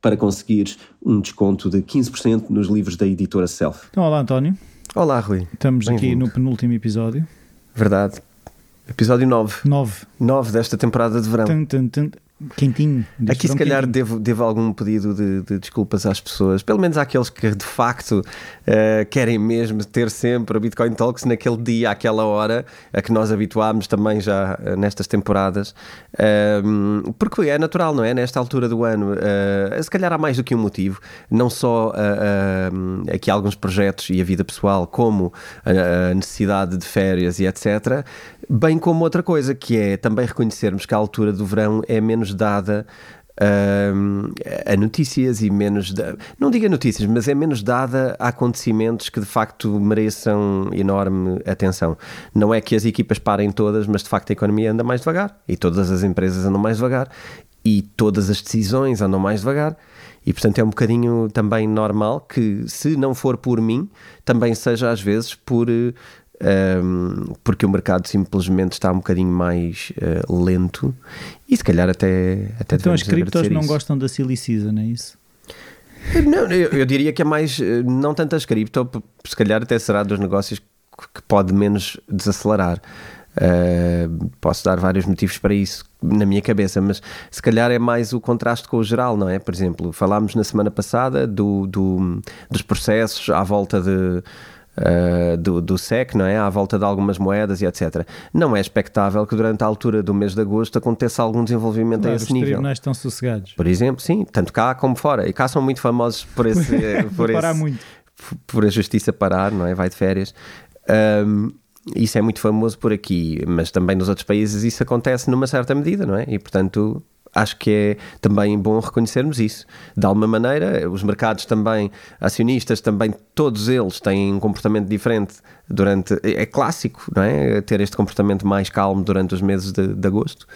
para conseguires um desconto de 15% nos livros da editora Self. Então, olá António, Olá, Rui. estamos aqui no penúltimo episódio. Verdade. Episódio 9. 9. 9 desta temporada de verão. Tum, tum, tum. Quentinho. Aqui, se calhar, quentinho. devo, devo algum pedido de, de desculpas às pessoas, pelo menos àqueles que de facto eh, querem mesmo ter sempre a Bitcoin Talks naquele dia, àquela hora, a que nós habituámos também já eh, nestas temporadas. Ehm, porque é natural, não é? Nesta altura do ano, eh, se calhar há mais do que um motivo, não só aqui alguns projetos e a vida pessoal, como a, a necessidade de férias e etc. Bem como outra coisa, que é também reconhecermos que a altura do verão é menos dada hum, a notícias e menos da, não diga notícias, mas é menos dada a acontecimentos que de facto mereçam enorme atenção. Não é que as equipas parem todas, mas de facto a economia anda mais devagar e todas as empresas andam mais devagar e todas as decisões andam mais devagar. E portanto é um bocadinho também normal que, se não for por mim, também seja às vezes por eh, um, porque o mercado simplesmente está um bocadinho mais eh, lento e se calhar até, até Então as criptos não isso. gostam da silly season, é isso? Não, eu, eu diria que é mais, eh, não tanto as cripto, se calhar até será dos negócios que pode menos desacelerar. Eh, posso dar vários motivos para isso na minha cabeça, mas se calhar é mais o contraste com o geral, não é? Por exemplo, falámos na semana passada do, do- dos processos à volta de. Eh, do, do SEC, não é? À volta de algumas moedas e etc. Não é expectável que durante a altura do mês de agosto aconteça algum desenvolvimento Claro, a os esse nível. tribunais estão sossegados. Por exemplo, sim, tanto cá como fora. E cá são muito famosos por esse. por, Parar esse- muito. por a justiça parar, não é? Vai de férias. Ahm, isso é muito famoso por aqui, mas também nos outros países isso acontece numa certa medida, não é? E portanto. Acho que é também bom reconhecermos isso. De alguma maneira, os mercados também, acionistas também, todos eles têm um comportamento diferente durante. É clássico, não é? Ter este comportamento mais calmo durante os meses de, de agosto.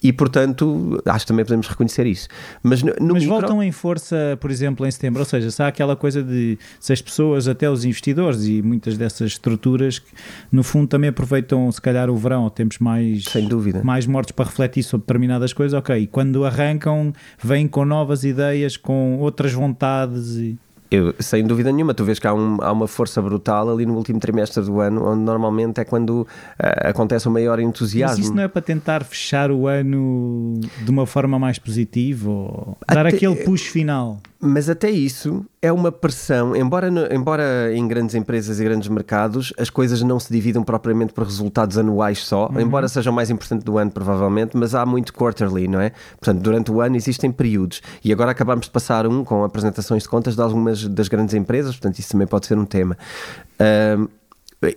E portanto, acho que também podemos reconhecer isso. Mas no, no Mas micro- voltam em força, por exemplo, em setembro. Ou seja, se há aquela coisa de se as pessoas, até os investidores e muitas dessas estruturas, que no fundo também aproveitam, se calhar, o verão, ou temos mais, Sem dúvida. mais mortos para refletir sobre determinadas coisas, ok. E quando arrancam, vêm com novas ideias, com outras vontades. E... Eu, sem dúvida nenhuma, tu vês que há, um- há uma força brutal ali no último trimestre do ano, onde normalmente é quando ah, acontece o maior Mas entusiasmo. isso não é para tentar fechar o ano de uma forma mais positiva ou dar Até- aquele push final? Mas até isso é uma pressão, embora, embora em grandes empresas e grandes mercados as coisas não se dividam propriamente por resultados anuais só, embora seja o mais importante do ano provavelmente, mas há muito quarterly, não é? Portanto, durante o ano existem períodos e agora acabamos de passar um com apresentações de contas de algumas das grandes empresas, portanto isso também pode ser um tema.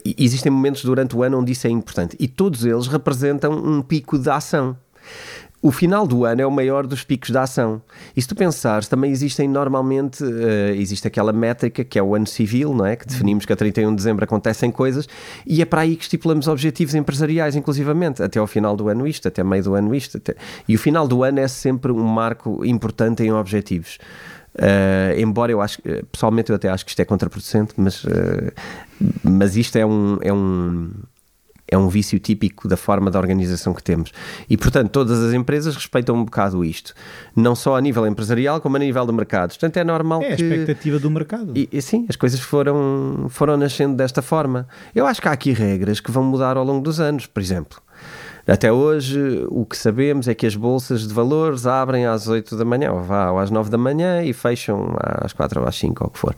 E- Existem momentos durante o ano onde isso é importante e todos eles representam um pico de ação. O final do ano é o maior dos picos da ação. E se tu pensares, também existem normalmente, eh, existe aquela métrica que é o ano civil, não é? Que definimos que a 31 de dezembro acontecem coisas e é para aí que estipulamos objetivos empresariais, inclusivamente. Até ao final do ano isto, até meio do ano isto. até- E o final do ano é sempre um marco importante em objetivos. Eh, embora eu acho, pessoalmente eu até acho que isto é contraproducente, mas, eh, mas isto é um, é um É um vício típico da forma da organização que temos. E, portanto, todas as empresas respeitam um bocado isto. Não só a nível empresarial, como a nível de mercado. Portanto, é normal é que... É a expectativa do mercado. E, e, sim, as coisas foram, foram nascendo desta forma. Eu acho que há aqui regras que vão mudar ao longo dos anos, por exemplo. Até hoje, o que sabemos é que as bolsas de valores abrem às 8 da manhã, ou, vá, ou às 9 da manhã e fecham às 4 ou às 5, ou o que for.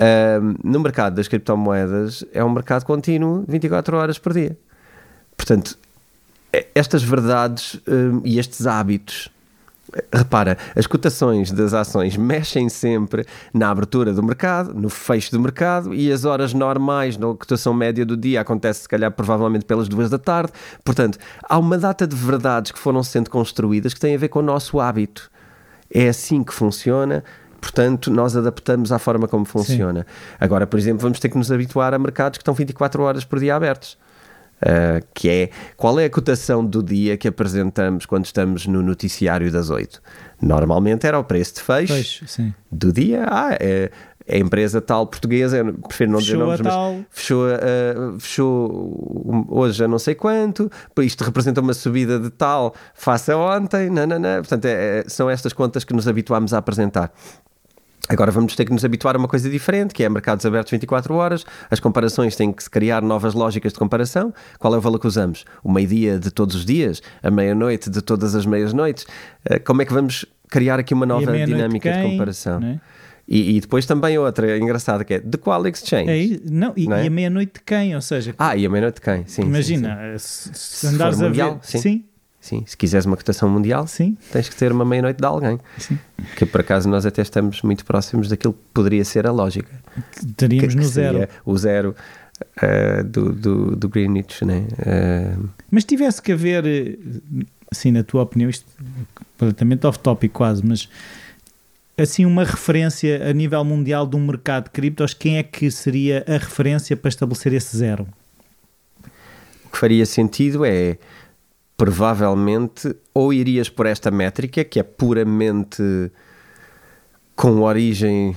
Um, no mercado das criptomoedas é um mercado contínuo 24 horas por dia. Portanto, estas verdades um, e estes hábitos Repara, as cotações das ações mexem sempre na abertura do mercado, no fecho do mercado e as horas normais na cotação média do dia acontece se calhar provavelmente pelas duas da tarde. Portanto, há uma data de verdades que foram sendo construídas que têm a ver com o nosso hábito. É assim que funciona, portanto, nós adaptamos à forma como funciona. Sim. Agora, por exemplo, vamos ter que nos habituar a mercados que estão 24 horas por dia abertos. Uh, que é qual é a cotação do dia que apresentamos quando estamos no noticiário das 8? Normalmente era o preço de fecho, fecho do dia. Ah, é, a empresa tal portuguesa, prefiro não fechou dizer nomes, mas tal. fechou, uh, fechou hoje a não sei quanto, isto representa uma subida de tal face a ontem, não. portanto é, é, são estas contas que nos habituamos a apresentar. Agora vamos ter que nos habituar a uma coisa diferente, que é mercados abertos 24 horas, as comparações têm que se criar novas lógicas de comparação. Qual é o valor que usamos? O meio-dia de todos os dias? A meia-noite de todas as meias-noites? Eh, como é que vamos criar aqui uma nova dinâmica de, de comparação? É? E, e, depois também outra engraçada que é de qual exchange? É, não, e, não é? e a meia-noite de quem? Ou seja, ah, e a meia-noite de quem? Sim, imagina, sim, sim. se, se andares a ver, sim. sim Sim, se quiseres uma cotação mundial, Sim. tens que ter uma meia-noite de alguém. Sim. Que por acaso nós até estamos muito próximos daquilo que poderia ser a lógica. Estaríamos no zero. O zero uh, do, do, do Greenwich, né? Uh... Mas tivesse que haver, assim, na tua opinião, isto completamente off-topic quase, mas assim uma referência a nível mundial de um mercado de criptos, quem é que seria a referência para estabelecer esse zero? O que faria sentido é provavelmente ou irias por esta métrica que é puramente com origem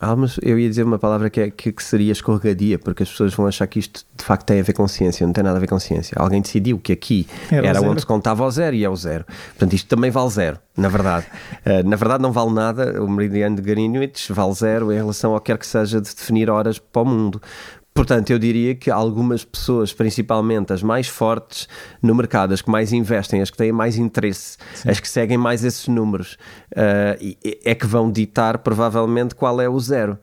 ah, mas eu ia dizer uma palavra que, é, que, seria escorregadia, porque as pessoas vão achar que isto de facto tem a ver com ciência, não tem nada a ver com ciência. Alguém decidiu que aqui era, era onde se contava o zero e é o zero. Portanto, isto também vale zero, na verdade. uh, na verdade, não vale nada. O meridiano de Greenwich vale zero em relação ao que quer que seja de definir horas para o mundo. Portanto, eu diria que algumas pessoas, principalmente as mais fortes no mercado, as que mais investem, as que têm mais interesse, Sim. as que seguem mais esses números, uh, é que vão ditar provavelmente qual é o zero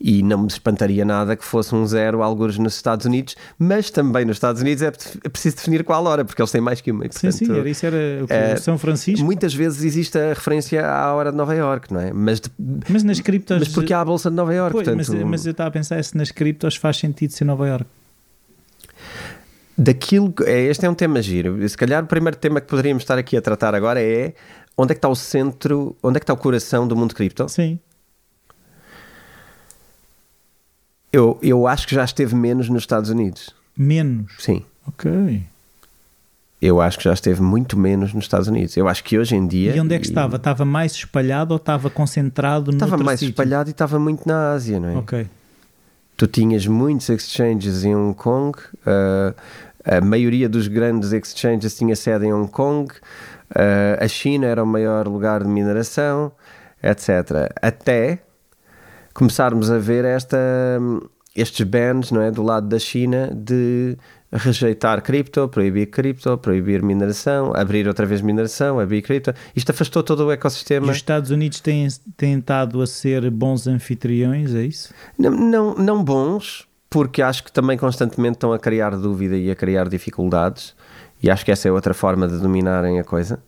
e não me espantaria nada que fosse um zero alguns nos Estados Unidos, mas também nos Estados Unidos é, é preciso definir qual hora, porque eles têm mais que uma. E, portanto, sim, sim, era, isso era o que, é, São Francisco. Muitas vezes existe a referência à hora de Nova York, não é? Mas, de, mas nas criptos. Mas porque há a Bolsa de Nova York. Pois, portanto, mas, mas eu estava a pensar se nas criptos faz sentido ser Nova York daquilo é, este é um tema giro. Se calhar o primeiro tema que poderíamos estar aqui a tratar agora é onde é que está o centro, onde é que está o coração do mundo cripto? Sim. Eu, eu acho que já esteve menos nos Estados Unidos. Menos? Sim. Ok. Eu acho que já esteve muito menos nos Estados Unidos. Eu acho que hoje em dia. E onde é que e... estava? Estava mais espalhado ou estava concentrado no Estava mais sítio? espalhado e estava muito na Ásia, não é? Ok. Tu tinhas muitos exchanges em Hong Kong, uh, a maioria dos grandes exchanges tinha sede em Hong Kong, uh, a China era o maior lugar de mineração, etc. Até começarmos a ver esta, estes bans não é, do lado da China de rejeitar cripto, proibir cripto, proibir mineração, abrir outra vez mineração, abrir cripto. Isto afastou todo o ecossistema. E os Estados Unidos têm, estado a ser bons anfitriões, é isso? Não, não, não bons, porque acho que também constantemente estão a criar dúvida e a criar dificuldades, e acho que essa é outra forma de dominarem a coisa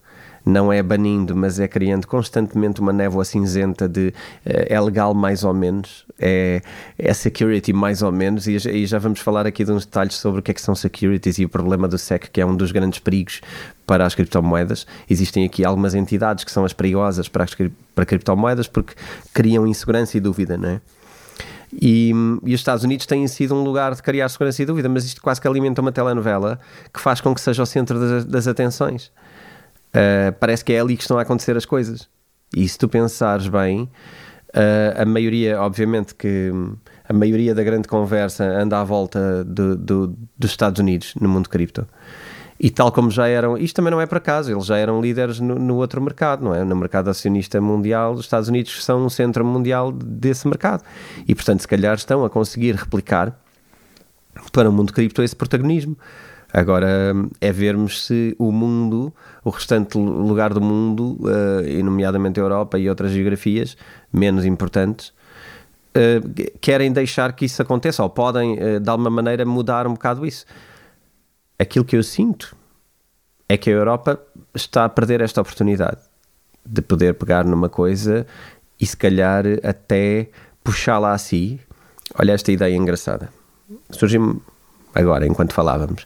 não é banindo, mas é criando constantemente uma névoa cinzenta de uh, é legal mais ou menos, é, é security mais ou menos, e, e, já vamos falar aqui de uns detalhes sobre o que é que são securities e o problema do SEC, que é um dos grandes perigos para as criptomoedas. Existem aqui algumas entidades que são as perigosas para, as, para criptomoedas porque criam insegurança e dúvida, não é? E, e, os Estados Unidos têm sido um lugar de criar segurança e dúvida, mas isto quase que alimenta uma telenovela que faz com que seja o centro das, das atenções uh, parece que é ali que estão a acontecer as coisas. E se tu pensares bem, uh, a maioria, obviamente, que a maioria da grande conversa anda à volta de, de, dos Estados Unidos no mundo cripto. E tal como já eram, isto também não é por acaso, eles já eram líderes no, no, outro mercado, não é? No mercado acionista mundial, os Estados Unidos são um centro mundial desse mercado. E portanto, se calhar estão a conseguir replicar para o mundo cripto esse protagonismo. Agora é vermos se o mundo, o restante lugar do mundo, uh, e nomeadamente a Europa e outras geografias menos importantes, uh, querem deixar que isso aconteça ou podem, uh, de alguma maneira, mudar um bocado isso aquilo que eu sinto é que a Europa está a perder esta oportunidade de poder pegar numa coisa e se calhar até puxá-la a si. Olha esta ideia engraçada. Surgiu-me agora, enquanto falávamos.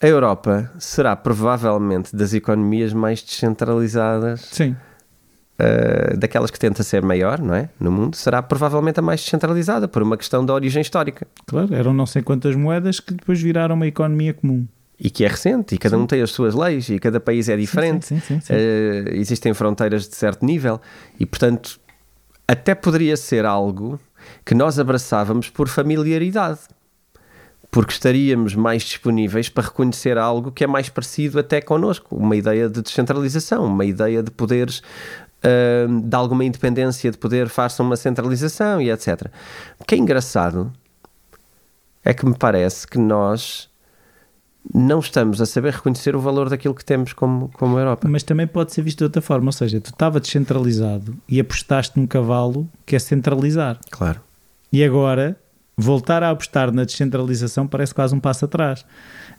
A Europa será provavelmente das economias mais descentralizadas. Sim. Uh, daquelas que tenta ser maior, não é? No mundo, será provavelmente a mais descentralizada, por uma questão da origem histórica. Claro, eram não sei quantas moedas que depois viraram uma economia comum. E que é recente, e cada sim. um tem as suas leis, e cada país é diferente. Sim, sim, uh, existem fronteiras de certo nível, e portanto, até poderia ser algo que nós abraçávamos por familiaridade porque estaríamos mais disponíveis para reconhecer algo que é mais parecido até connosco, uma ideia de descentralização, uma ideia de poderes uh, de alguma independência de poder faça uma centralização e etc. O que é engraçado é que me parece que nós não estamos a saber reconhecer o valor daquilo que temos como, como Europa. Mas também pode ser visto de outra forma, ou seja, tu estava descentralizado e apostaste num cavalo que é centralizar. Claro. E agora voltar a apostar na descentralização parece quase um passo atrás.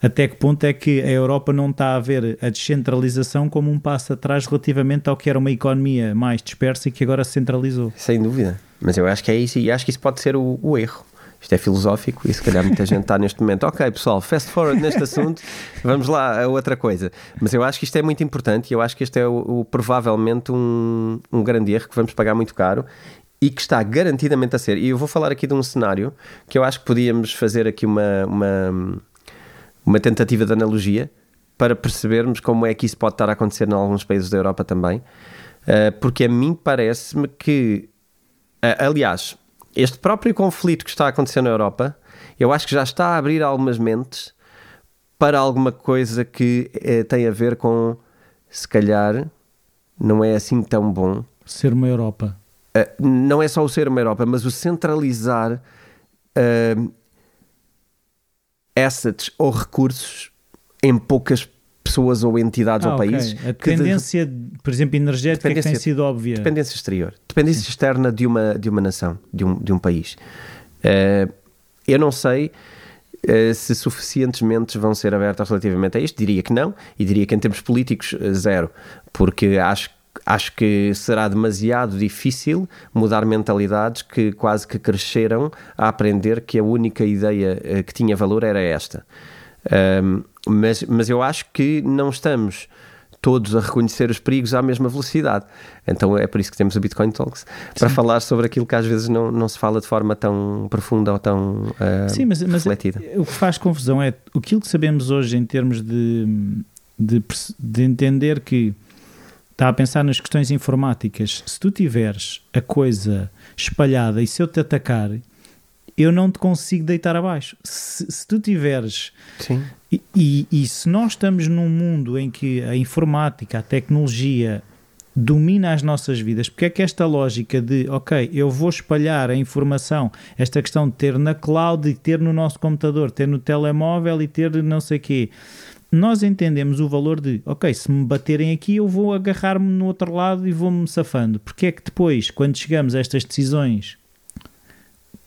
Até que ponto é que a Europa não está a ver a descentralização como um passo atrás relativamente ao que era uma economia mais dispersa e que agora se centralizou? Sem dúvida. Mas eu acho que é isso e acho que isso pode ser o, o erro. Isto é filosófico e se calhar muita gente está neste momento. Ok, pessoal, fast forward neste assunto, vamos lá a outra coisa. Mas eu acho que isto é muito importante e eu acho que este é o, o provavelmente um, um grande erro que vamos pagar muito caro e que está garantidamente a ser. E eu vou falar aqui de um cenário que eu acho que podíamos fazer aqui uma, uma, uma tentativa de analogia para percebermos como é que isso pode estar a acontecer em alguns países da Europa também. Uh, porque a mim parece-me que, uh, aliás, este próprio conflito que está a acontecer na Europa, eu acho que já está a abrir algumas mentes para alguma coisa que uh, tem a ver com, se calhar, não é assim tão bom. Ser uma Europa Uh, não é só o ser uma Europa, mas o centralizar uh, assets ou recursos em poucas pessoas ou entidades ah, ou países. A dependência, de, por exemplo, energética que tem sido óbvia. Dependência exterior. Dependência Sim. externa de uma, de uma nação, de um, de um país. Uh, eu não sei se suficientes mentes vão ser abertas relativamente a isto. Diria que não, e diria que em termos políticos, zero, porque acho que acho que será demasiado difícil mudar mentalidades que quase que cresceram a aprender que a única ideia eh, que tinha valor era esta. Um, mas, mas eu acho que não estamos todos a reconhecer os perigos à mesma velocidade. Então é por isso que temos o Bitcoin Talks para Sim. falar sobre aquilo que às vezes não, não se fala de forma tão profunda ou tão uh, Sim, mas, mas refletida. o que faz confusão é aquilo que sabemos hoje em termos de, de, de entender que está a pensar nas questões informáticas. Se tu tiveres a coisa espalhada e se eu te atacar, eu não te consigo deitar abaixo. Se, se tu tiveres. Sim. E, e, e, se nós estamos num mundo em que a informática, a tecnologia domina as nossas vidas, porque é que esta lógica de, ok, eu vou espalhar a informação, esta questão de ter na cloud e ter no nosso computador, ter no telemóvel e ter não sei o quê nós entendemos o valor de, ok, se me baterem aqui, eu vou agarrar-me no outro lado e vou-me safando. Porque é que depois, quando chegamos a estas decisões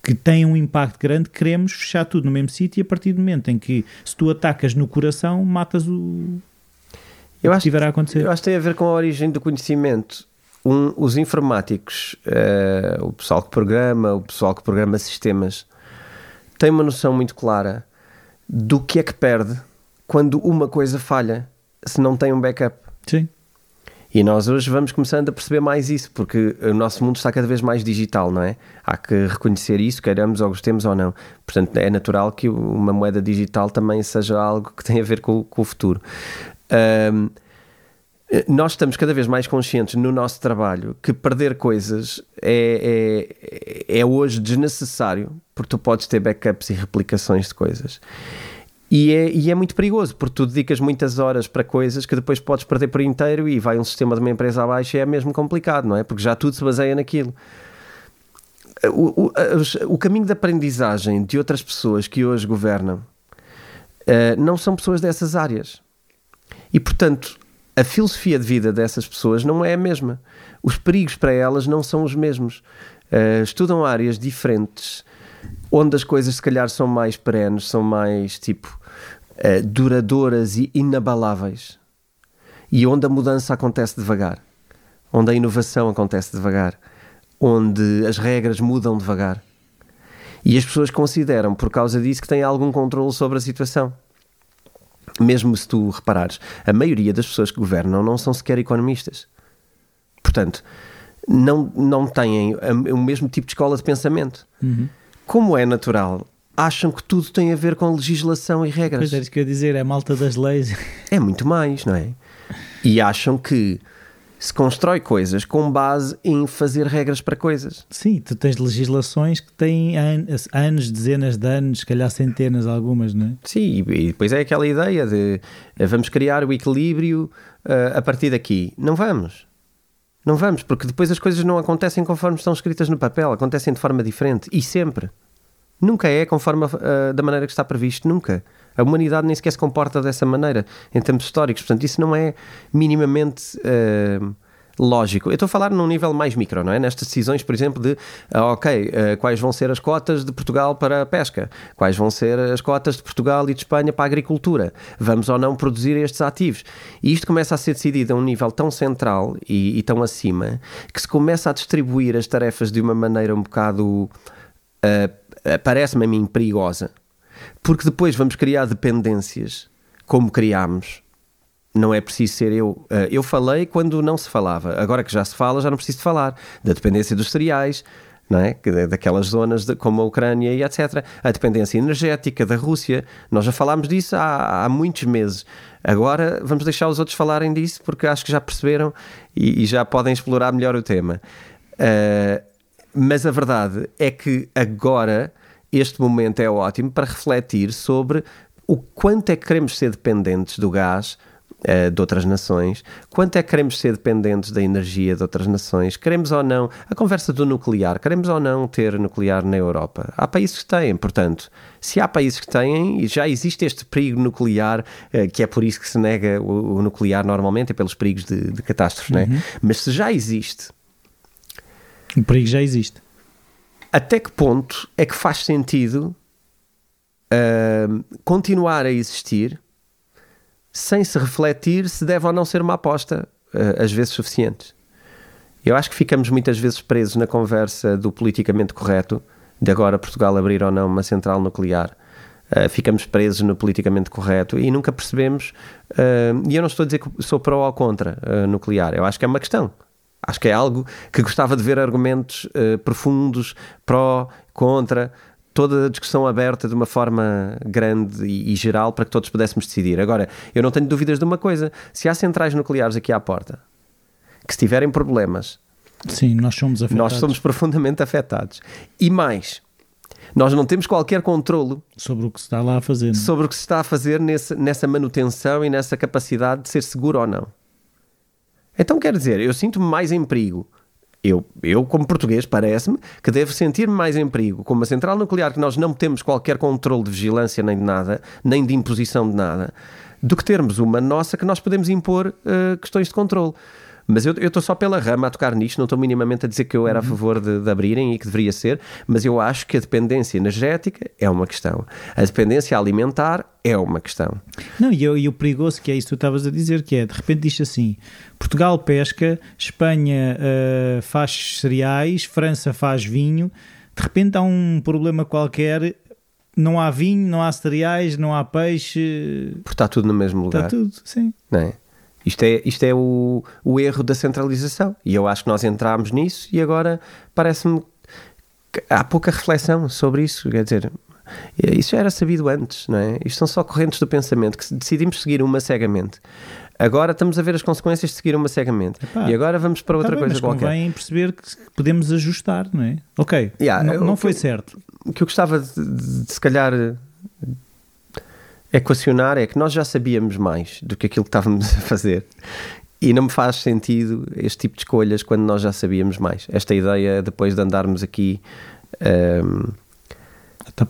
que têm um impacto grande, queremos fechar tudo no mesmo sítio e a partir do momento em que, se tu atacas no coração, matas o, eu acho, que a acontecer. Eu acho que tem a ver com a origem do conhecimento. Um, os informáticos, uh, o pessoal que programa, o pessoal que programa sistemas, tem uma noção muito clara do que é que perde quando uma coisa falha, se não tem um backup. Sim. E nós hoje vamos começando a perceber mais isso, porque o nosso mundo está cada vez mais digital, não é? Há que reconhecer isso, queiramos ou gostemos ou não. Portanto, é natural que uma moeda digital também seja algo que tem a ver com, com o futuro. Um, nós estamos cada vez mais conscientes no nosso trabalho que perder coisas é, é, é hoje desnecessário, porque tu podes ter backups e replicações de coisas. E é, e é, muito perigoso, porque tu dedicas muitas horas para coisas que depois podes perder por inteiro e vai um sistema de uma empresa abaixo e é mesmo complicado, não é? Porque já tudo se baseia naquilo. O, o, o caminho de aprendizagem de outras pessoas que hoje governam uh, não são pessoas dessas áreas. E, portanto, a filosofia de vida dessas pessoas não é a mesma. Os perigos para elas não são os mesmos. Uh, estudam áreas diferentes onde as coisas se calhar são mais perenes, são mais tipo uh, duradouras e inabaláveis. E onde a mudança acontece devagar, onde a inovação acontece devagar, onde as regras mudam devagar. E as pessoas consideram, por causa disso, que têm algum controle sobre a situação. Mesmo se tu reparares, a maioria das pessoas que governam não são sequer economistas. Portanto, não, não têm o mesmo tipo de escola de pensamento. Uhum como é natural, acham que tudo tem a ver com legislação e regras. Pois é, isso que eu ia dizer, é malta das leis. É muito mais, não é? E acham que se constrói coisas com base em fazer regras para coisas. Sim, tu tens legislações que têm anos, dezenas de anos, se calhar centenas algumas, não é? Sim, e depois é aquela ideia de eh, vamos criar o equilíbrio uh, a partir daqui. Não vamos. Não vamos, porque depois as coisas não acontecem conforme estão escritas no papel, acontecem de forma diferente e sempre. Nunca é conforme uh, da maneira que está previsto, nunca. A humanidade nem sequer se comporta dessa maneira em termos históricos, portanto, isso não é minimamente. Uh, lógico. Eu estou a falar num nível mais micro, não é? Nestas decisões, por exemplo, de ah, ok, uh, quais vão ser as cotas de Portugal para a pesca, quais vão ser as cotas de Portugal e de Espanha para a agricultura, vamos ou não produzir estes ativos. E isto começa a ser decidido a um nível tão central e, e tão acima que se começa a distribuir as tarefas de uma maneira um bocado. Uh, parece-me a mim perigosa, porque depois vamos criar dependências como criámos não é preciso ser eu. Eh, eu falei quando não se falava. Agora que já se fala, já não preciso falar. Da dependência dos cereais, não é? daquelas zonas de, como a Ucrânia e etc. A dependência energética da Rússia. Nós já falámos disso há, há muitos meses. Agora vamos deixar os outros falarem disso porque acho que já perceberam e, e já podem explorar melhor o tema. Uh, mas a verdade é que agora este momento é ótimo para refletir sobre o quanto é que queremos ser dependentes do gás uh, de outras nações, quanto é que queremos ser dependentes da energia de outras nações, queremos ou não, a conversa do nuclear, queremos ou não ter nuclear na Europa. Há países que têm, portanto, se há países que têm, e já existe este perigo nuclear, uh, que é por isso que se nega o, o nuclear normalmente, é pelos perigos de, de catástrofes, é? uhum. né? mas se já existe. O perigo já existe. Até que ponto é que faz sentido uh, continuar a existir sem se refletir se deve ou não ser uma aposta, uh, às vezes suficientes. Eu acho que ficamos muitas vezes presos na conversa do politicamente correto, de agora Portugal abrir ou não uma central nuclear. Uh, ficamos presos no politicamente correto e nunca percebemos. Uh, e eu não estou a dizer que sou pró ou contra uh, nuclear, eu acho que é uma questão. Acho que é algo que gostava de ver argumentos profundos, pró, contra, toda a discussão aberta de uma forma grande e, e, geral para que todos pudéssemos decidir. Agora, eu não tenho dúvidas de uma coisa: se há centrais nucleares aqui à porta que se tiverem problemas, sim, nós somos afetados. Nós somos profundamente afetados. E mais, nós não temos qualquer controlo sobre o que se está lá a fazer. Não? É? Sobre o que se está a fazer nesse, nessa manutenção e nessa capacidade de ser seguro ou não. Então, quer dizer, eu sinto-me mais em perigo eu, eu, como português, parece-me que devo sentir-me mais em perigo com uma central nuclear que nós não temos qualquer controle de vigilância nem de nada, nem de imposição de nada, do que termos uma nossa que nós podemos impor uh, questões de controle. Mas eu estou só pela rama a tocar nisto, não estou minimamente a dizer que eu era a uhum. favor de, de, abrirem e que deveria ser, mas eu acho que a dependência energética é uma questão, a dependência alimentar é uma questão. Não, e, e o perigoso que é isso que tu estavas a dizer, que é, de repente diz assim, Portugal pesca, Espanha uh, faz cereais, França faz vinho, de repente há um problema qualquer não há vinho, não há cereais, não há peixe. Porque está tudo no mesmo lugar. Está tudo, sim. Não é? Isto é, isto é o, o erro da centralização. E eu acho que nós entramos nisso e agora parece-me que há pouca reflexão sobre isso. Quer dizer, isso já era sabido antes, não é? Isto são só correntes do pensamento que decidimos seguir uma cegamente. Agora estamos a ver as consequências de seguir uma cegamente. Epá, e agora vamos para outra tá coisa bem, mas qualquer. convém perceber que podemos ajustar, não é? Ok, yeah, não, não foi certo. O que eu gostava de, de, de se calhar equacionar é que nós já sabíamos mais do que aquilo que estávamos a fazer. E não me faz sentido este tipo de escolhas quando nós já sabíamos mais. Esta ideia, depois de andarmos aqui um,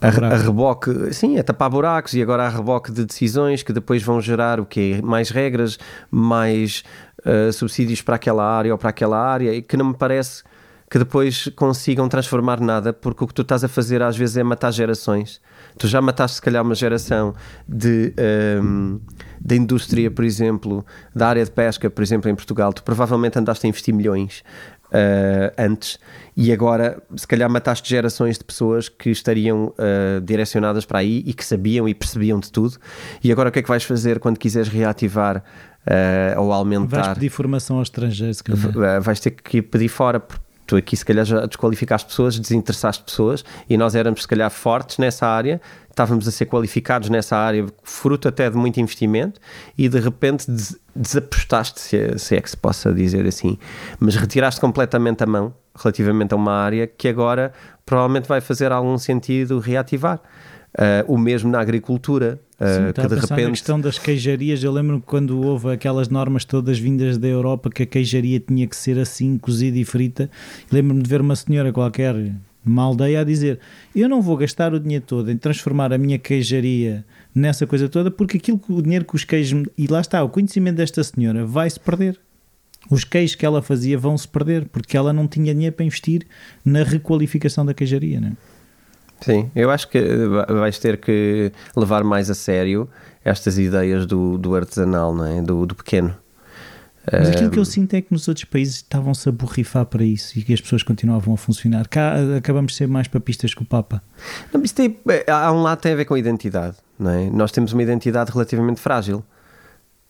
a, a, a, reboque, sim, a tapar buracos e agora a reboque de decisões que depois vão gerar o quê? Mais regras, mais uh, subsídios para aquela área ou para aquela área e que não me parece que depois consigam transformar nada, porque o que tu estás a fazer às vezes é matar gerações. Tu já mataste, se calhar, uma geração de, um, da indústria, por exemplo, da área de pesca, por exemplo, em Portugal. Tu provavelmente andaste a investir milhões uh, antes e agora, se calhar, mataste gerações de pessoas que estariam uh, direcionadas para aí e que sabiam e percebiam de tudo. E agora, o que é que vais fazer quando quiseres reativar uh, ou aumentar? Vais pedir formação aos estrangeiros, Vais ter que pedir fora, tu aqui se calhar já desqualificaste pessoas, desinteressaste pessoas e nós éramos se calhar fortes nessa área, estávamos a ser qualificados nessa área, fruto até de muito investimento e de repente des desapostaste, se é, se é que se possa dizer assim, mas retiraste completamente a mão relativamente a uma área que agora provavelmente vai fazer algum sentido reativar. Uh, o mesmo na agricultura. Uh, Sim, que de repente. Na questão das queijarias, eu lembro quando houve aquelas normas todas vindas da Europa que a queijaria tinha que ser assim, cozida e frita, lembro-me de ver uma senhora qualquer numa aldeia a dizer: Eu não vou gastar o dinheiro todo em transformar a minha queijaria nessa coisa toda, porque aquilo que o dinheiro que os queijos. E lá está, o conhecimento desta senhora vai-se perder. Os queijos que ela fazia vão se perder, porque ela não tinha dinheiro para investir na requalificação da queijaria. Não é? Sim, eu acho que vais ter que levar mais a sério estas ideias do, do artesanal, não é? do, do pequeno. Mas aquilo que eu sinto é que nos outros países estavam-se a borrifar para isso e que as pessoas continuavam a funcionar. Cá acabamos de ser mais papistas que o Papa. Não, isso tem, há um lado tem a ver com a identidade. Não é? Nós temos uma identidade relativamente frágil.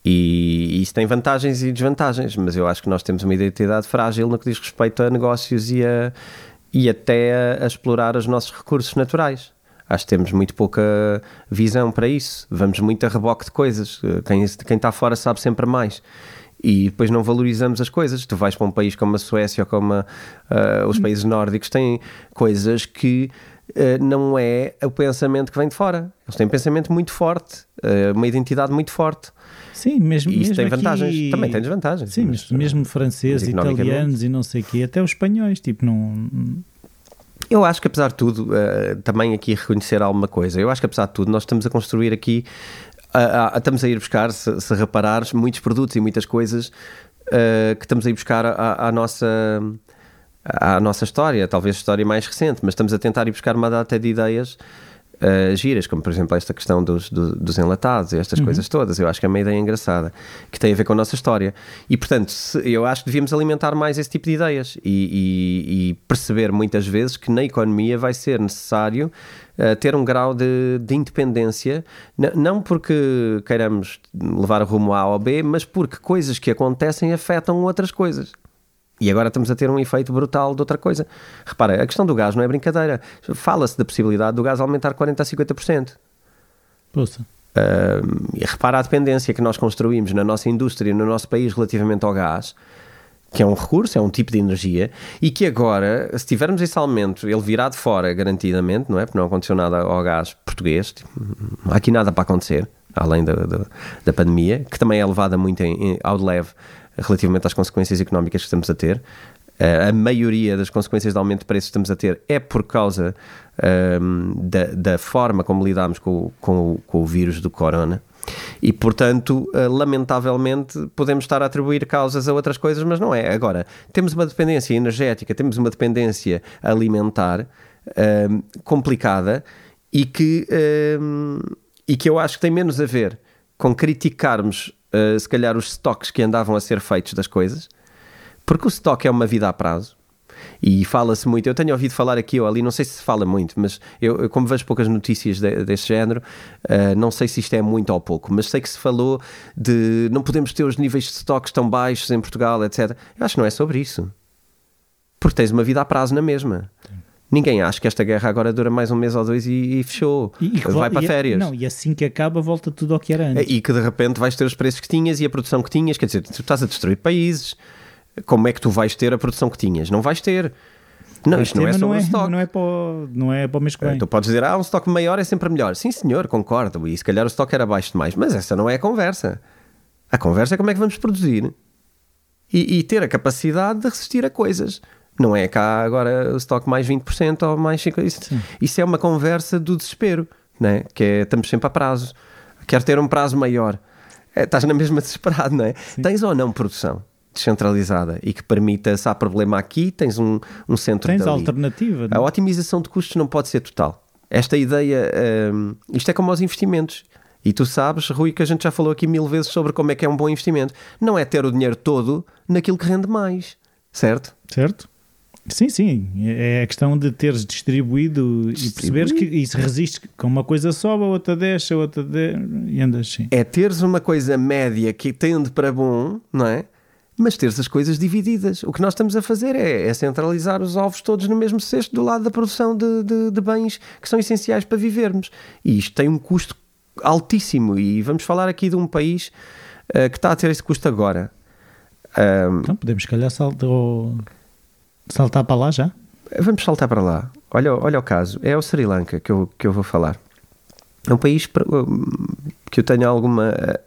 E isso tem vantagens e desvantagens, mas eu acho que nós temos uma identidade frágil no que diz respeito a negócios e a, e até a, a explorar os nossos recursos naturais. Acho que temos muito pouca visão para isso. Vamos muito a reboque de coisas. Quem, quem está fora sabe sempre mais. E depois não valorizamos as coisas. Tu vais para um país como a Suécia ou como a, uh, os países nórdicos, têm coisas que uh, não é o pensamento que vem de fora. Eles têm um pensamento muito forte, uh, uma identidade muito forte. Sim, mesmo. E isso mesmo tem vantagens. Aqui... Também tem desvantagens. Sim, mas, mesmo franceses, italianos e não sei o quê, até os espanhóis, tipo, não. Eu acho que apesar de tudo, uh, também aqui reconhecer alguma coisa. Eu acho que apesar de tudo, nós estamos a construir aqui, uh, uh, estamos a ir buscar, se, se, reparares, muitos produtos e muitas coisas que estamos a ir buscar à, à nossa à nossa história, talvez a história mais recente, mas estamos a tentar ir buscar uma data de ideias uh, giras, como por exemplo esta questão dos, do, dos enlatados e estas uhum. coisas todas. Eu acho que é uma ideia engraçada que tem a ver com a nossa história. E portanto, se, eu acho que devíamos alimentar mais esse tipo de ideias e, e, e perceber muitas vezes que na economia vai ser necessário Uh, ter um grau de, de independência, não porque queiramos levar rumo A ou B, mas porque coisas que acontecem afetam outras coisas. E agora estamos a ter um efeito brutal de outra coisa. Repara, a questão do gás não é brincadeira. Fala-se da possibilidade do gás aumentar 40% a 50%. Poxa. Uh, e repara a dependência que nós construímos na nossa indústria, no nosso país, relativamente ao gás, que é um recurso, é um tipo de energia, e que agora, se tivermos esse aumento, ele virá de fora garantidamente, não é? Porque não aconteceu nada ao gás português, tipo, não há aqui nada para acontecer, além da, da, da pandemia, que também é levada muito em, em, ao de leve relativamente às consequências económicas que estamos a ter. Uh, a maioria das consequências de aumento de preços que estamos a ter é por causa uh, da, da, forma como lidamos com, com, com, o vírus do corona. E, portanto, uh, lamentavelmente, podemos estar a atribuir causas a outras coisas, mas não é. Agora, temos uma dependência energética, temos uma dependência alimentar complicada e que, e que eu acho que tem menos a ver com criticarmos uh, se calhar os stocks que andavam a ser feitos das coisas, porque o stock é uma vida a prazo. E fala-se muito, eu tenho ouvido falar aqui ou ali, não sei se se fala muito, mas eu, eu como vejo poucas notícias de, desse género, uh, não sei se isto é muito ou pouco, mas sei que se falou de não podemos ter os níveis de stocks tão baixos em Portugal, etc. Eu acho que não é sobre isso. Porque tens uma vida a prazo na mesma. Ninguém acha que esta guerra agora dura mais um mês ou dois e, e fechou. E, e vai para férias. Não, e assim que acaba, volta tudo ao que era antes. E que de repente vais ter os preços que tinhas e a produção que tinhas. Quer dizer, tu estás a destruir países. Como é que tu vais ter a produção que tinhas? Não vais ter. Não, isto não é não o é, não é para o, não é para o mês que vem. Tu podes dizer, ah, um estoque maior é sempre melhor. Sim, senhor, concordo. E se calhar o estoque era baixo demais. Mas essa não é a conversa. A conversa é como é que vamos produzir e, e ter a capacidade de resistir a coisas. Não é cá agora o estoque mais 20% ou mais 50%. Isso, isso é uma conversa do desespero, né? que é estamos sempre a prazo. Quero ter um prazo maior. É, estás na mesma desesperado, não é? Tens ou não produção descentralizada e que permita, se há problema aqui, tens um, um centro Tens dali. alternativa. A não é? otimização de custos não pode ser total. Esta ideia, hum, isto é como aos investimentos. E tu sabes, Rui, que a gente já falou aqui mil vezes sobre como é que é um bom investimento. Não é ter o dinheiro todo naquilo que rende mais, certo? Certo? Sim, sim. É a questão de teres distribuído e perceberes que isso resiste com uma coisa sobe, a outra desce, a outra desce, e andas assim. É teres uma coisa média que tende para bom, não é? Mas teres as coisas divididas. O que nós estamos a fazer é, é centralizar os ovos todos no mesmo cesto do lado da produção de, de- de bens que são essenciais para vivermos. E isto tem um custo altíssimo. E vamos falar aqui de um país eh, que está a ter esse custo agora. Ahm, Então podemos, se calhar, saltar, saltar para lá já. Vamos saltar para lá. Olha, olha o caso. É o Sri Lanka que eu, que eu vou falar. É um país para- que eu tenho alguma eh,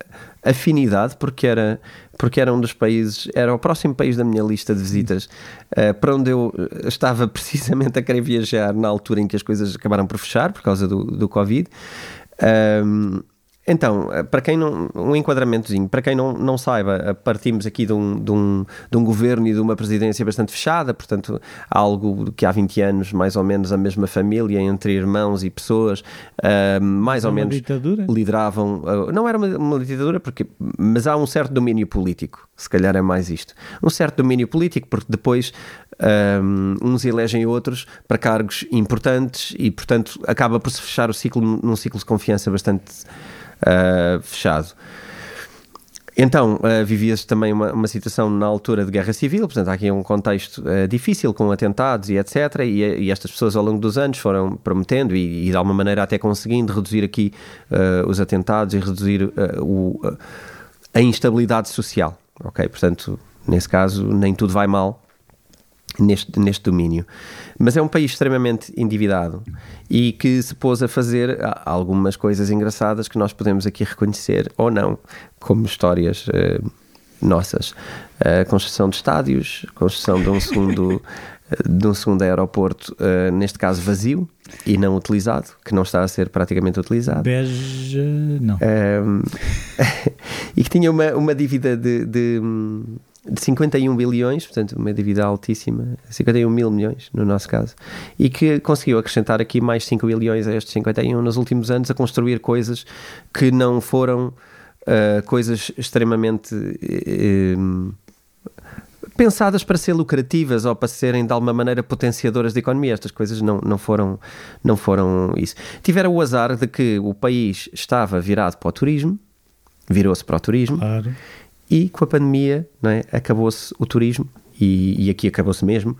afinidade porque era, porque era um dos países, era o próximo país da minha lista de visitas eh, para onde eu eh, estava precisamente a querer viajar na altura em que as coisas acabaram por fechar por causa do, do Covid. Ahm, então, eh, para quem não, um enquadramentozinho, para quem não, não saiba, eh, partimos aqui de um, de, um, de um governo e de uma presidência bastante fechada, portanto, algo que há 20 anos, mais ou menos, a mesma família entre irmãos e pessoas, ah, mais ou uma menos ditadura? lideravam. ah, não era uma, uma ditadura, porque, mas há um certo domínio político, se calhar é mais isto. Um certo domínio político, porque depois ah, uns elegem outros para cargos importantes e, portanto, acaba por se fechar o ciclo num ciclo de confiança bastante ah, fechado. Então, uh, vivia-se também uma, uma situação na altura de guerra civil, portanto, há aqui um contexto uh, difícil com atentados e etc. E, e estas pessoas, ao longo dos anos, foram prometendo e, e de alguma maneira até conseguindo reduzir aqui uh, os atentados e reduzir o, a instabilidade social. Ok? Portanto, nesse caso, nem tudo vai mal neste, neste domínio. Mas é um país extremamente endividado e que se pôs a fazer algumas coisas engraçadas que nós podemos aqui reconhecer ou não, como histórias eh, nossas. A construção de estádios, construção de um segundo, de um segundo aeroporto, eh, neste caso vazio e não utilizado, que não está a ser praticamente utilizado. Beja. Não. Um, e que tinha uma, uma dívida de, de, de 51 bilhões, portanto, uma dívida altíssima, 51 mil milhões no nosso caso, e que conseguiu acrescentar aqui mais 5 bilhões a estes 51 nos últimos anos a construir coisas que não foram uh, coisas extremamente. uh, pensadas para ser lucrativas ou para serem de alguma maneira potenciadoras da economia. Estas coisas não, não, foram, não foram isso. Tiveram o azar de que o país estava virado para o turismo, virou-se para o turismo, Claro. E com a pandemia não é, acabou-se o turismo, e, e aqui acabou-se mesmo.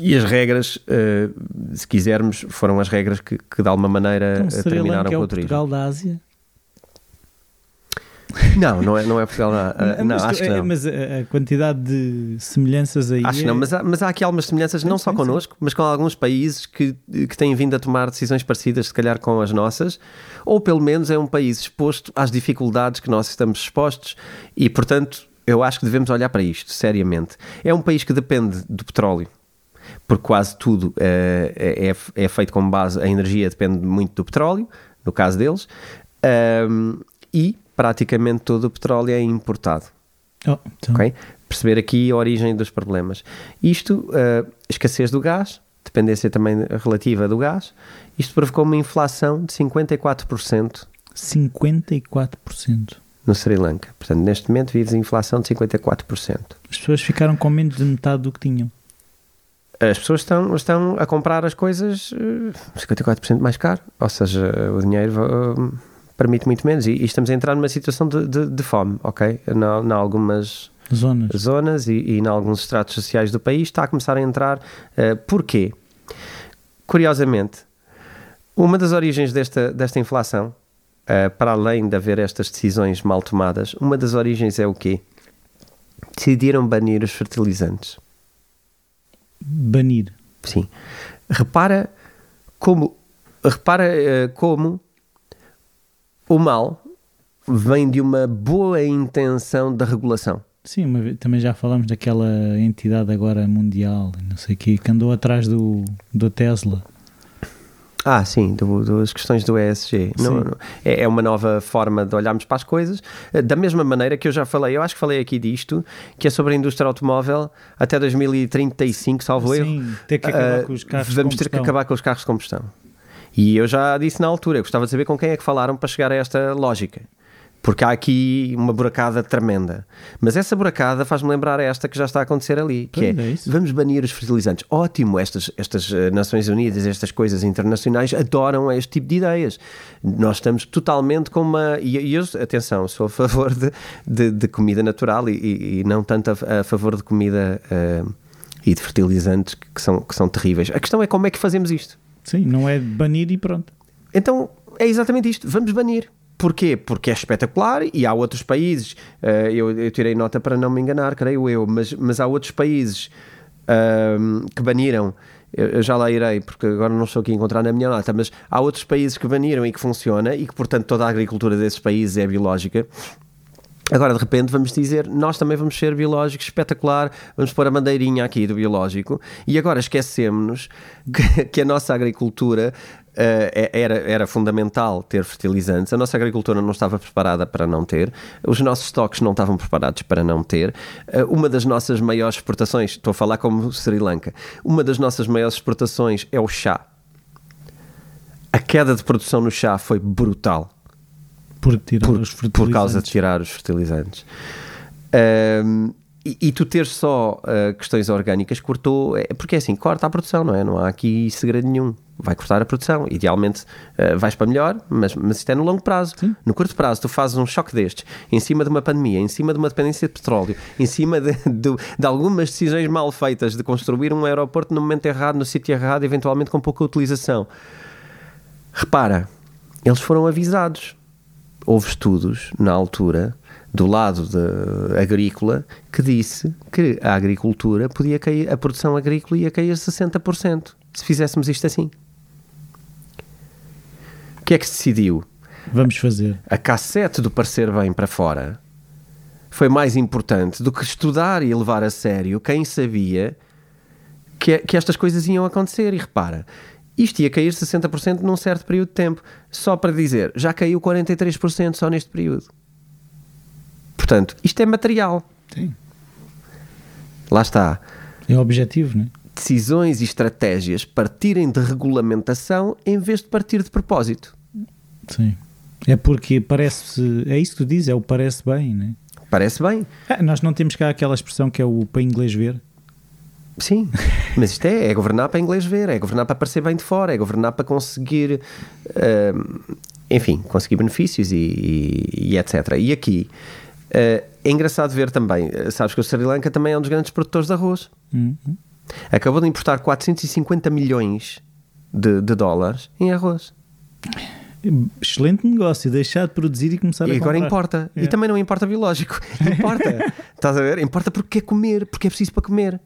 E as regras, eh, se quisermos, foram as regras que, que de alguma maneira Então, eh, terminaram é com o o turismo. Portugal da Ásia? Não, não é, não é Portugal. Não, Ah, não mas, acho que é- não. mas a, a quantidade de semelhanças aí. Acho que é- não, mas há, mas há aqui algumas semelhanças, não só connosco, mas com alguns países que, que têm vindo a tomar decisões parecidas, se calhar com as nossas, ou pelo menos é um país exposto às dificuldades que nós estamos expostos e, portanto, eu acho que devemos olhar para isto seriamente. É um país que depende do petróleo, porque quase tudo eh, é, é, é feito com base, a energia depende muito do petróleo, no caso deles, ahm, e praticamente todo o petróleo é importado. Oh, então, Ok? Perceber aqui a origem dos problemas. Isto, uh, escassez do gás, dependência também relativa do gás, isto provocou uma inflação de 54% 54%. no Sri Lanka. Portanto, neste momento vives inflação de 54%. As pessoas ficaram com menos de metade do que tinham. As pessoas estão, estão a comprar as coisas uh, 54% mais caro, ou seja, o dinheiro uh, permite muito menos. E, e estamos a entrar numa situação de, de, de fome, ok? Em algumas Zonas. zonas e, em alguns estratos sociais do país está a começar a entrar. Uh, porquê? curiosamente, uma das origens desta, desta inflação, uh, para além de haver estas decisões mal tomadas, uma das origens é o quê? Decidiram banir os fertilizantes. Banir? Sim. Repara como, repara uh, como o mal vem de uma boa intenção da regulação. Sim, uma, também já falamos daquela entidade agora mundial, não sei o que, que andou atrás do, do Tesla. Ah, sim, do, das questões do ESG. Não, não, é, é, uma nova forma de olharmos para as coisas. Da mesma maneira que eu já falei, eu acho que falei aqui disto, que é sobre a indústria automóvel até 2035, salvo sim, erro. Ter que acabar uh, com os carros vamos ter que acabar com os carros de combustão. E eu já disse na altura, eu gostava de saber com quem é que falaram para chegar a esta lógica porque há aqui uma buracada tremenda. Mas essa buracada faz-me lembrar esta que já está a acontecer ali, que é, é vamos banir os fertilizantes. Ótimo, estas, estas eh, Nações Unidas, estas coisas internacionais adoram este tipo de ideias. Nós estamos totalmente com uma... E, eu, atenção, sou a favor de, de, de comida natural e, e, não tanto a, a favor de comida uh, e de fertilizantes que são, que são terríveis. A questão é como é que fazemos isto. Sim, não é banir e pronto. Então, é exatamente isto. Vamos banir. Porquê? Porque é espetacular e há outros países, uh, eu, eu, tirei nota para não me enganar, creio eu, mas, mas há outros países uh, que baniram, eu, eu, já lá irei, porque agora não estou aqui a encontrar na minha nota, mas há outros países que baniram e que funciona e que, portanto, toda a agricultura desses países é biológica. Agora, de repente, vamos dizer, nós também vamos ser biológicos, espetacular, vamos pôr a bandeirinha aqui do biológico, e agora esquecemos que, que a nossa agricultura Uh, era, era fundamental ter fertilizantes. A nossa agricultura não estava preparada para não ter, os nossos estoques não estavam preparados para não ter. Uh, uma das nossas maiores exportações, estou a falar como Sri Lanka, uma das nossas maiores exportações é o chá. A queda de produção no chá foi brutal. Por, tirar por, os fertilizantes. por causa de tirar os fertilizantes. Uh, e, e, tu ter só uh, questões orgânicas cortou, é, porque é assim, corta a produção, não é? Não há aqui segredo nenhum. Vai cortar a produção. Idealmente uh, vais para melhor, mas, mas isto é no longo prazo. Sim. No curto prazo, tu fazes um choque destes, em cima de uma pandemia, em cima de uma dependência de petróleo, em cima de, de, de algumas decisões mal feitas de construir um aeroporto no momento errado, no sítio errado, eventualmente com pouca utilização. Repara, eles foram avisados. Houve estudos na altura do lado de, agrícola que disse que a agricultura podia cair, a produção agrícola ia cair 60% se fizéssemos isto assim. O que é que se decidiu? Vamos fazer. A cassete do parecer bem para fora foi mais importante do que estudar e levar a sério quem sabia que, que estas coisas iam acontecer. E repara, isto ia cair 60% num certo período de tempo. Só para dizer, já caiu 43% só neste período. Portanto, isto é material. Sim. Lá está. É objetivo, não é? Decisões e estratégias partirem de regulamentação em vez de partir de propósito. Sim. É porque parece. É isso que tu dizes, é o parece bem, não é? Parece bem. Ah, nós não temos cá aquela expressão que é o para inglês ver. Sim, mas isto é, é governar para inglês ver, é governar para parecer bem de fora, é governar para conseguir, uh, enfim, conseguir benefícios e, e, e etc. E aqui Uh, é engraçado ver também, eh, sabes que o Sri Lanka também é um dos grandes produtores de arroz. Uhum. Acabou de importar 450 milhões de, de, dólares em arroz. Excelente negócio, deixar de produzir e começar e a agora importa. E também não importa biológico. Importa. Estás a ver? Importa porque quer comer, porque é preciso para comer.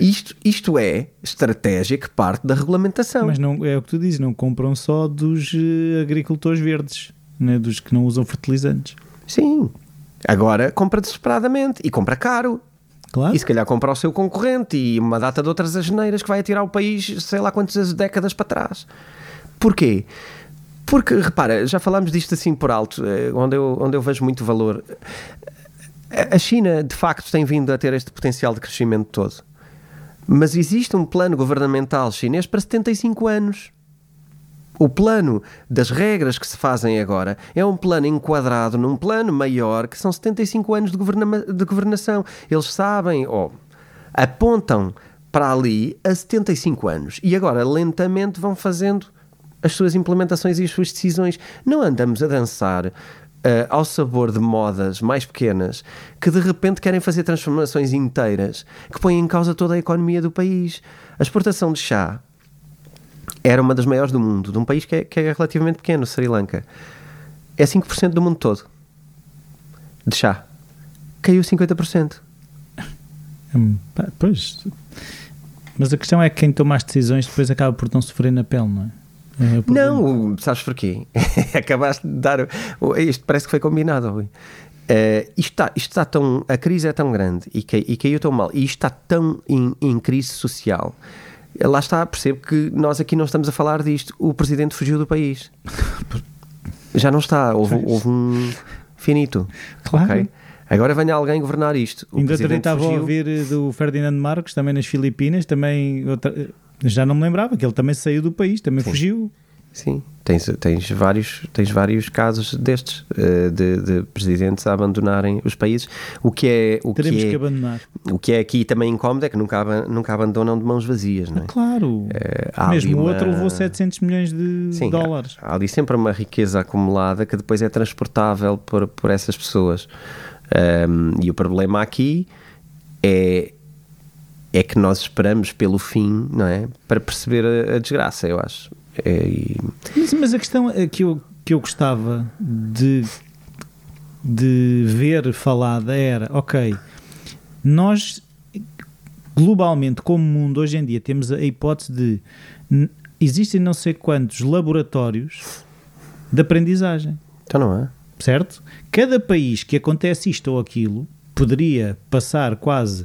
Isto, isto é estratégia que parte da regulamentação. Mas não é o que tu dizes, não compram só dos uh, agricultores verdes, né? dos que não usam fertilizantes. Sim, Agora compra desesperadamente e compra caro. Claro. E se calhar compra o seu concorrente e uma data de outras asneiras que vai atirar o país sei lá quantas décadas para trás. Porquê? Porque, repara, já falámos disto assim por alto, eh, onde eu, onde eu vejo muito valor. A China, de facto, tem vindo a ter este potencial de crescimento todo. Mas existe um plano governamental chinês para 75 anos. O plano das regras que se fazem agora é um plano enquadrado num plano maior que são 75 anos de, governa de governação. Eles sabem, ou apontam para ali a 75 anos e agora lentamente vão fazendo as suas implementações e as suas decisões. Não andamos a dançar ao sabor de modas mais pequenas que de repente querem fazer transformações inteiras que põem em causa toda a economia do país. A exportação de chá era uma das maiores do mundo, de um país que é, que é relativamente pequeno, Sri Lanka. É 5% do mundo todo de chá. Caiu 50%. Hum, pois. Mas a questão é que quem toma as decisões depois acaba por não sofrer na pele, não é? É. Não, sabes porquê? Acabaste de dar. Isto parece que foi combinado, Rui. Eh, isto, está, isto está tão. A crise é tão grande e, cai- e caiu tão mal, e isto está tão em, em crise social. Lá está, percebo que nós aqui não estamos a falar disto. O presidente fugiu do país. Já não está, houve, houve um finito. Claro. ok? Agora venha alguém governar isto. O Ainda estava a ouvir do Ferdinando Marcos, também nas Filipinas, também outra- já não me lembrava que ele também saiu do país, também fugiu. Sim, tens, tens, vários, tens vários casos destes, eh, de, de presidentes a abandonarem os países. O que é, o Teremos que que é, abandonar. o que é aqui também incómodo é que nunca, nunca abandonam de mãos vazias, não é? Claro. Ali Mesmo o uma- outro levou 700 milhões de Sim, dólares. Há, há ali sempre uma riqueza acumulada que depois é transportável por, por essas pessoas. Ahm, e o problema aqui é, é que nós esperamos pelo fim, não é? Para perceber a, a desgraça, eu acho. É, e- Mas, mas a questão é que eu, que eu gostava de, de ver falada era: ok, nós globalmente, como mundo, hoje em dia, temos a hipótese de existem não sei quantos laboratórios de aprendizagem. então não é? certo? Cada país que acontece isto ou aquilo poderia passar quase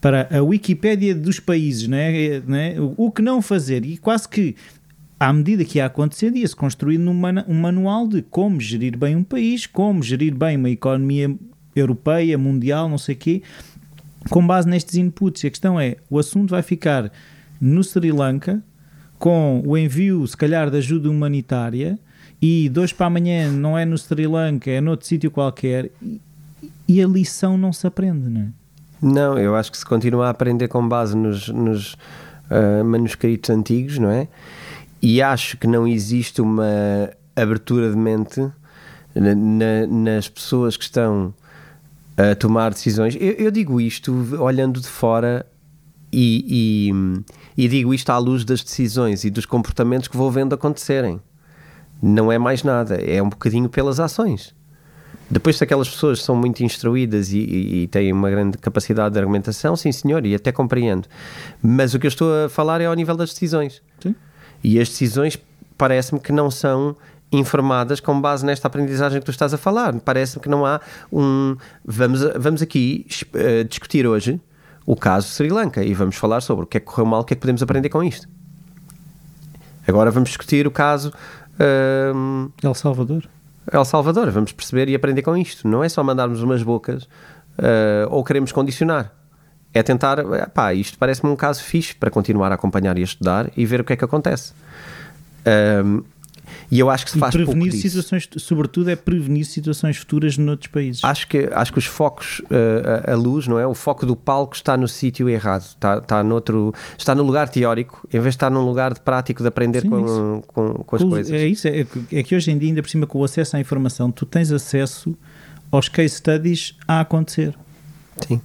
para a Wikipédia dos países, não é? Não é? O- que não fazer e quase que à medida que ia acontecendo ia-se construindo um manual de como gerir bem um país, como gerir bem uma economia europeia, mundial, não sei o quê, com base nestes inputs. E a questão é, o assunto vai ficar no Sri Lanka com o envio, se calhar, de ajuda humanitária e dois para amanhã não é no Sri Lanka, é noutro sítio qualquer e, a lição não se aprende, não é? Não, eu acho que se continua a aprender com base nos, nos, ah, manuscritos antigos, não é? E acho que não existe uma abertura de mente na- na- nas pessoas que estão a tomar decisões. Eu, eu digo isto olhando de fora e, e- e digo isto à luz das decisões e dos comportamentos que vou vendo acontecerem. Não é mais nada, é um bocadinho pelas ações. Depois, se aquelas pessoas são muito instruídas e, e- e têm uma grande capacidade de argumentação, sim senhor, e até compreendo. Mas o que eu estou a falar é ao nível das decisões. Sim. E as decisões parece-me que não são informadas com base nesta aprendizagem que tu estás a falar. Parece-me que não há um. Vamos, vamos aqui eh, discutir hoje o caso Sri Lanka e vamos falar sobre o que é que correu mal, o que é que podemos aprender com isto. Agora vamos discutir o caso hum, El Salvador. El Salvador. Vamos perceber e aprender com isto. Não é só mandarmos umas bocas eh, ou queremos condicionar. É tentar, eh, pá, isto parece-me um caso fixe para continuar a acompanhar e a estudar e ver o que é que acontece. Ahm, e eu acho que se E faz pouco prevenir situações, sobretudo é prevenir situações futuras noutros países. Acho que, acho que os focos, eh, a, a luz, não é? O foco do palco está no sítio errado, está, está, noutro, está no lugar teórico, em vez de estar num lugar de prático, de aprender Sim, com, com, com as Com coisas. É isso, é, é que hoje em dia, ainda por cima, com o acesso à informação, tu tens acesso aos case studies a acontecer. Sim.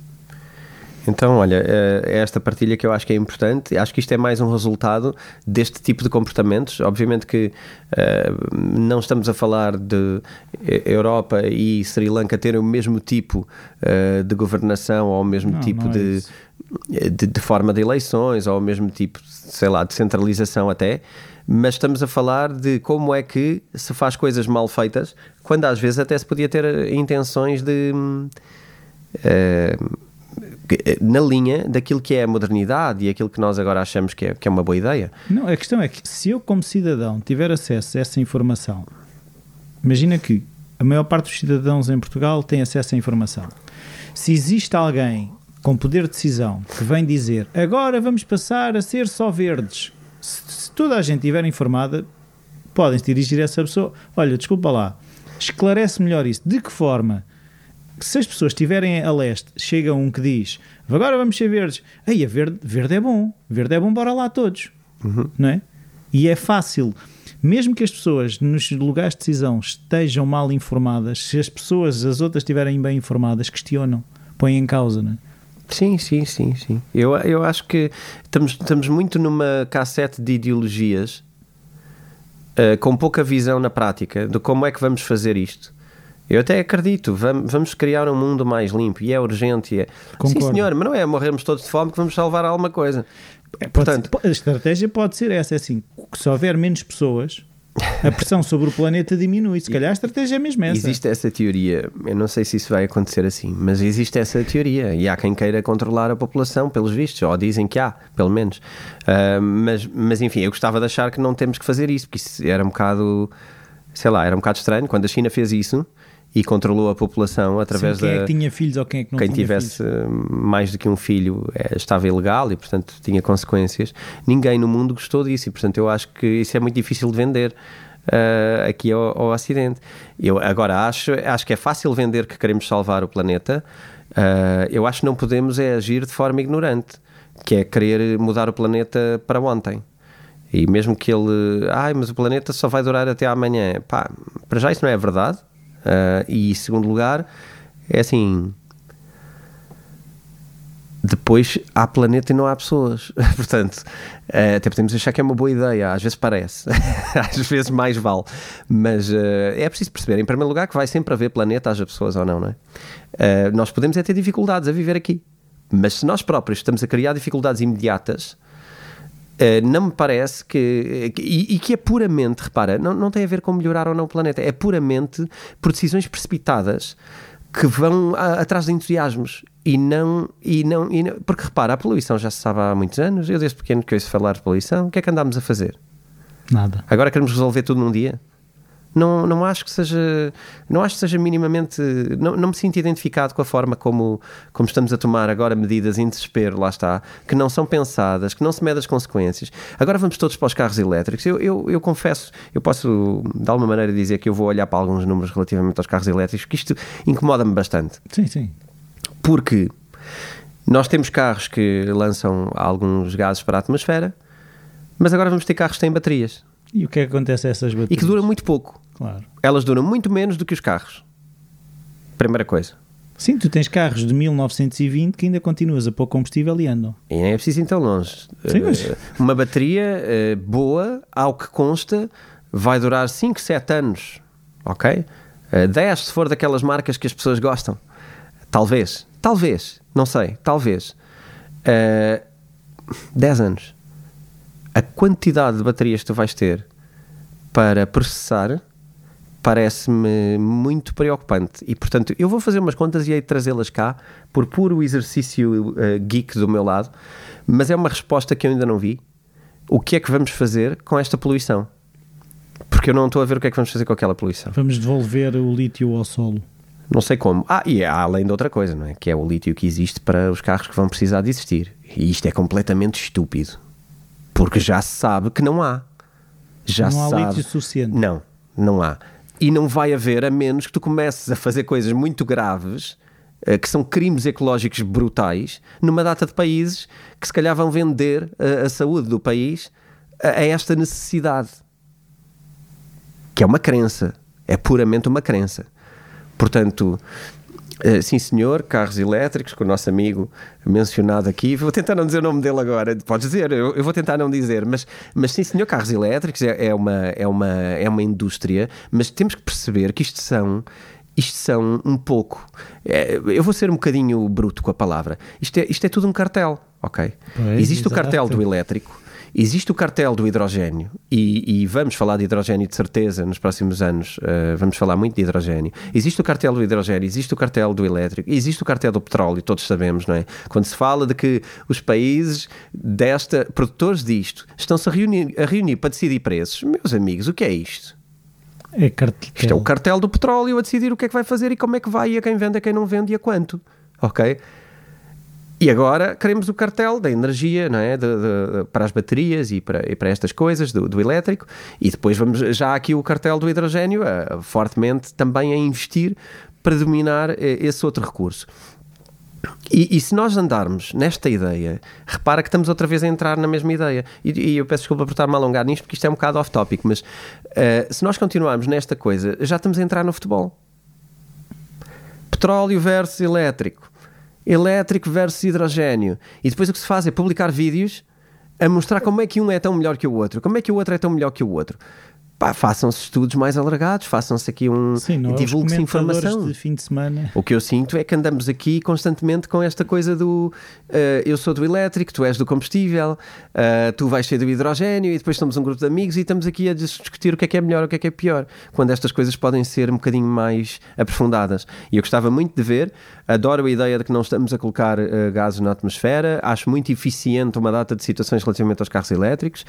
Então, olha, eh, é esta partilha que eu acho que é importante. Acho que isto é mais um resultado deste tipo de comportamentos. Obviamente que eh, não estamos a falar de eh, Europa e Sri Lanka terem o mesmo tipo de governação ou o mesmo Não, tipo não é de, de, de forma de eleições ou o mesmo tipo, sei lá, de centralização até. Mas estamos a falar de como é que se faz coisas mal feitas, quando às vezes até se podia ter intenções de. hum, na linha daquilo que é a modernidade e aquilo que nós agora achamos que é, que é uma boa ideia. Não, a questão é que se eu, como cidadão, tiver acesso a essa informação, imagina que a maior parte dos cidadãos em Portugal tem acesso à informação. Se existe alguém com poder de decisão que vem dizer agora vamos passar a ser só verdes, se, se toda a gente estiver informada, podem-se dirigir a essa pessoa: olha, desculpa lá, esclarece melhor isso. De que forma? Se as pessoas estiverem a leste, chega um que diz agora vamos ser verdes, aí a verde, verde é bom, verde é bom, bora lá todos, não é? E é fácil, mesmo que as pessoas nos lugares de decisão estejam mal informadas, se as pessoas, as outras estiverem bem informadas, questionam, põem em causa, não é? Sim, sim, sim, sim. Eu, eu acho que estamos, estamos muito numa cassete de ideologias uh, com pouca visão na prática de como é que vamos fazer isto. Eu até acredito, vamos, vamos criar um mundo mais limpo e é urgente. E é... Sim, senhor, mas não é morrermos todos de fome que vamos salvar alguma coisa. É, Portanto, a estratégia pode ser essa: é assim, se houver menos pessoas, a pressão sobre o planeta diminui. Se calhar a estratégia é mesmo essa. Existe essa teoria, eu não sei se isso vai acontecer assim, mas existe essa teoria e há quem queira controlar a população, pelos vistos, ou dizem que há, pelo menos. Uh, mas, mas enfim, eu gostava de achar que não temos que fazer isso, porque isso era um bocado, sei lá, era um bocado estranho. Quando a China fez isso, e controlou a população através Sim, quem da. Quem é que tinha filhos ou quem é que não quem tinha tivesse filhos? mais do que um filho é, estava ilegal e, portanto, tinha consequências. Ninguém no mundo gostou disso e, portanto, eu acho que isso é muito difícil de vender. Uh, aqui ao, ao Ocidente. Eu agora acho, acho que é fácil vender que queremos salvar o planeta. Uh, eu acho que não podemos é agir de forma ignorante, que é querer mudar o planeta para ontem. E mesmo que ele, ai, mas o planeta só vai durar até amanhã. Pá, para já isso não é verdade. Uh, e segundo lugar, é assim. Depois há planeta e não há pessoas. Portanto, uh, até podemos achar que é uma boa ideia. Às vezes parece, às vezes mais vale. Mas uh, é preciso perceber, em primeiro lugar, que vai sempre haver planeta, haja pessoas ou não, não é? nós podemos é ter dificuldades a viver aqui. Mas se nós próprios estamos a criar dificuldades imediatas, Uh, não me parece que, que e, e, que é puramente, repara, não, não tem a ver com melhorar ou não o planeta, é puramente por decisões precipitadas que vão a, atrás de entusiasmos e não, e não, e não, porque repara, a poluição já se sabe há muitos anos, eu desde pequeno que ouço falar de poluição, o que é que andámos a fazer? Nada. Agora queremos resolver tudo num dia? Não, não acho que seja não acho que seja minimamente não, não me sinto identificado com a forma como, como estamos a tomar agora medidas em desespero, lá está, que não são pensadas, que não se medem as consequências. Agora vamos todos para os carros elétricos. Eu, eu, eu confesso, eu posso de alguma maneira dizer que eu vou olhar para alguns números relativamente aos carros elétricos, que isto incomoda-me bastante. Sim, sim. Porque nós temos carros que lançam alguns gases para a atmosfera, mas agora vamos ter carros que têm baterias. E o que é que acontece a essas baterias? E que duram muito pouco. Claro. Elas duram muito menos do que os carros. Primeira coisa. Sim, tu tens carros de 1920 que ainda continuas a pôr combustível e andam. E nem é preciso ir tão longe. Sim, mas... uh, uma bateria uh, boa, ao que consta, vai durar 5, 7 anos. Ok? Uh, 10 se for daquelas marcas que as pessoas gostam. Talvez. Talvez. Não sei. Talvez. Uh, 10 anos a quantidade de baterias que tu vais ter para processar parece-me muito preocupante. E, portanto, eu vou fazer umas contas e de trazê-las cá por puro exercício uh, geek do meu lado, mas é uma resposta que eu ainda não vi. O que é que vamos fazer com esta poluição? Porque eu não estou a ver o que é que vamos fazer com aquela poluição. Vamos devolver o lítio ao solo. Não sei como. Ah, e há além de outra coisa, não é? Que é o lítio que existe para os carros que vão precisar de existir. E isto é completamente estúpido. Porque já se sabe que não há. Já não há sabe. lítio suficiente. Não, não há. E não vai haver a menos que tu comeces a fazer coisas muito graves, eh, que são crimes ecológicos brutais, numa data de países que se calhar vão vender a, eh, a saúde do país a, a esta necessidade. Que é uma crença. É puramente uma crença. Portanto, Uh, sim, senhor, carros elétricos, com o nosso amigo mencionado aqui. Vou tentar não dizer o nome dele agora, podes dizer, eu, eu vou tentar não dizer, mas, mas sim, senhor, carros elétricos é, é, uma, é, uma, é uma indústria, mas temos que perceber que isto são isto são um pouco. É, eu vou ser um bocadinho bruto com a palavra. Isto é, isto é tudo um cartel, ok? Pois, Existe exato. o cartel do elétrico, Existe o cartel do hidrogênio e, e, vamos falar de hidrogênio de certeza nos próximos anos. Uh, vamos falar muito de hidrogênio. Existe o cartel do hidrogênio, existe o cartel do elétrico, existe o cartel do petróleo, todos sabemos, não é? Quando se fala de que os países desta, produtores disto, estão-se a reunir, a reunir para decidir preços, meus amigos, o que é isto? É cartel. Isto é o cartel do petróleo a decidir o que é que vai fazer e como é que vai, e a quem vende, a quem não vende e a quanto. Ok? E agora queremos o cartel da energia não é? De, de, para as baterias e para, e para estas coisas do, do, elétrico, e depois vamos já aqui o cartel do hidrogênio a, fortemente também a investir para dominar eh, esse outro recurso. E, e, se nós andarmos nesta ideia, repara que estamos outra vez a entrar na mesma ideia. E, e eu peço desculpa por estar-me a alongar nisto, porque isto é um bocado off-topic, mas uh, se nós continuarmos nesta coisa, já estamos a entrar no futebol. Petróleo versus elétrico elétrico versus hidrogênio. E depois o que se faz é publicar vídeos a mostrar como é que um é tão melhor que o outro, como é que o outro é tão melhor que o outro. Pá, façam-se estudos mais alargados, façam-se aqui um. Sim, não é informação. de fim de semana. O que eu sinto é que andamos aqui constantemente com esta coisa do uh, eu sou do elétrico, tu és do combustível, uh, tu vais ser do hidrogênio, e depois somos um grupo de amigos e estamos aqui a discutir o que é que é melhor, o que é que é pior, quando estas coisas podem ser um bocadinho mais aprofundadas. E eu gostava muito de ver, adoro a ideia de que não estamos a colocar uh, gases na atmosfera, acho muito eficiente uma data de situações relativamente aos carros elétricos.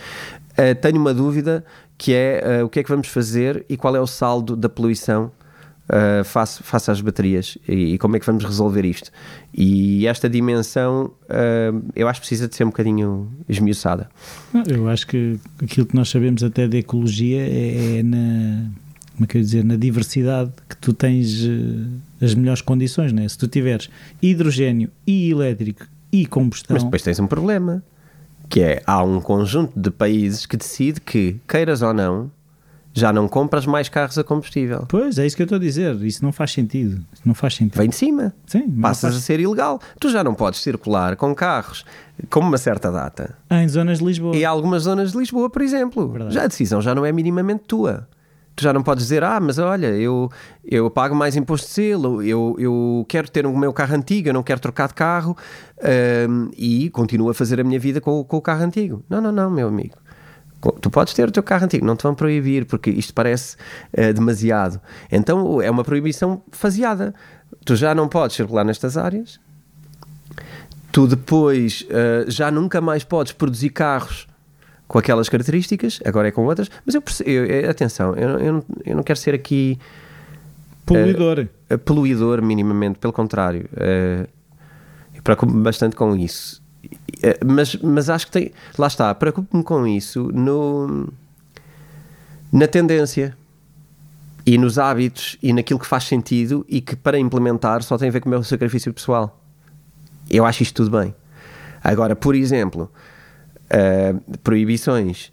tenho uma dúvida que é uh, o que é que vamos fazer e qual é o saldo da poluição uh, face, face às baterias e, e, como é que vamos resolver isto. E esta dimensão uh, eu acho que precisa de ser um bocadinho esmiuçada. Eu acho que aquilo que nós sabemos até da ecologia é, é na, como é que eu dizer, na diversidade que tu tens as melhores condições, né? se tu tiveres hidrogênio e elétrico e combustão. Mas depois tens um problema que é, há um conjunto de países que decide que, queiras ou não, já não compras mais carros a combustível. Pois, é isso que eu estou a dizer. Isso não faz sentido. não faz sentido. Vem de cima. Sim, Passas faz... a ser ilegal. Tu já não podes circular com carros com uma certa data. Em zonas de Lisboa. E algumas zonas de Lisboa, por exemplo. Verdade. Já a decisão já não é minimamente tua tu já não podes dizer, ah, mas olha, eu, eu pago mais imposto de selo, eu, eu quero ter o meu carro antigo, eu não quero trocar de carro um, e continuo a fazer a minha vida com, com o carro antigo. Não, não, não, meu amigo. Tu podes ter o teu carro antigo, não te vão proibir, porque isto parece uh, demasiado. Então é uma proibição faseada. Tu já não podes circular nestas áreas. Tu depois uh, já nunca mais podes produzir carros com aquelas características, agora é com outras, mas eu, eu atenção, eu, eu, eu, não quero ser aqui poluidor, uh, poluidor minimamente, pelo contrário, uh, eu preocupo-me bastante com isso, uh, mas, mas acho que tem, lá está, preocupo-me com isso no, na tendência e nos hábitos e naquilo que faz sentido e que para implementar só tem a ver com o meu sacrifício pessoal. Eu acho isto tudo bem. Agora, por exemplo, uh, proibições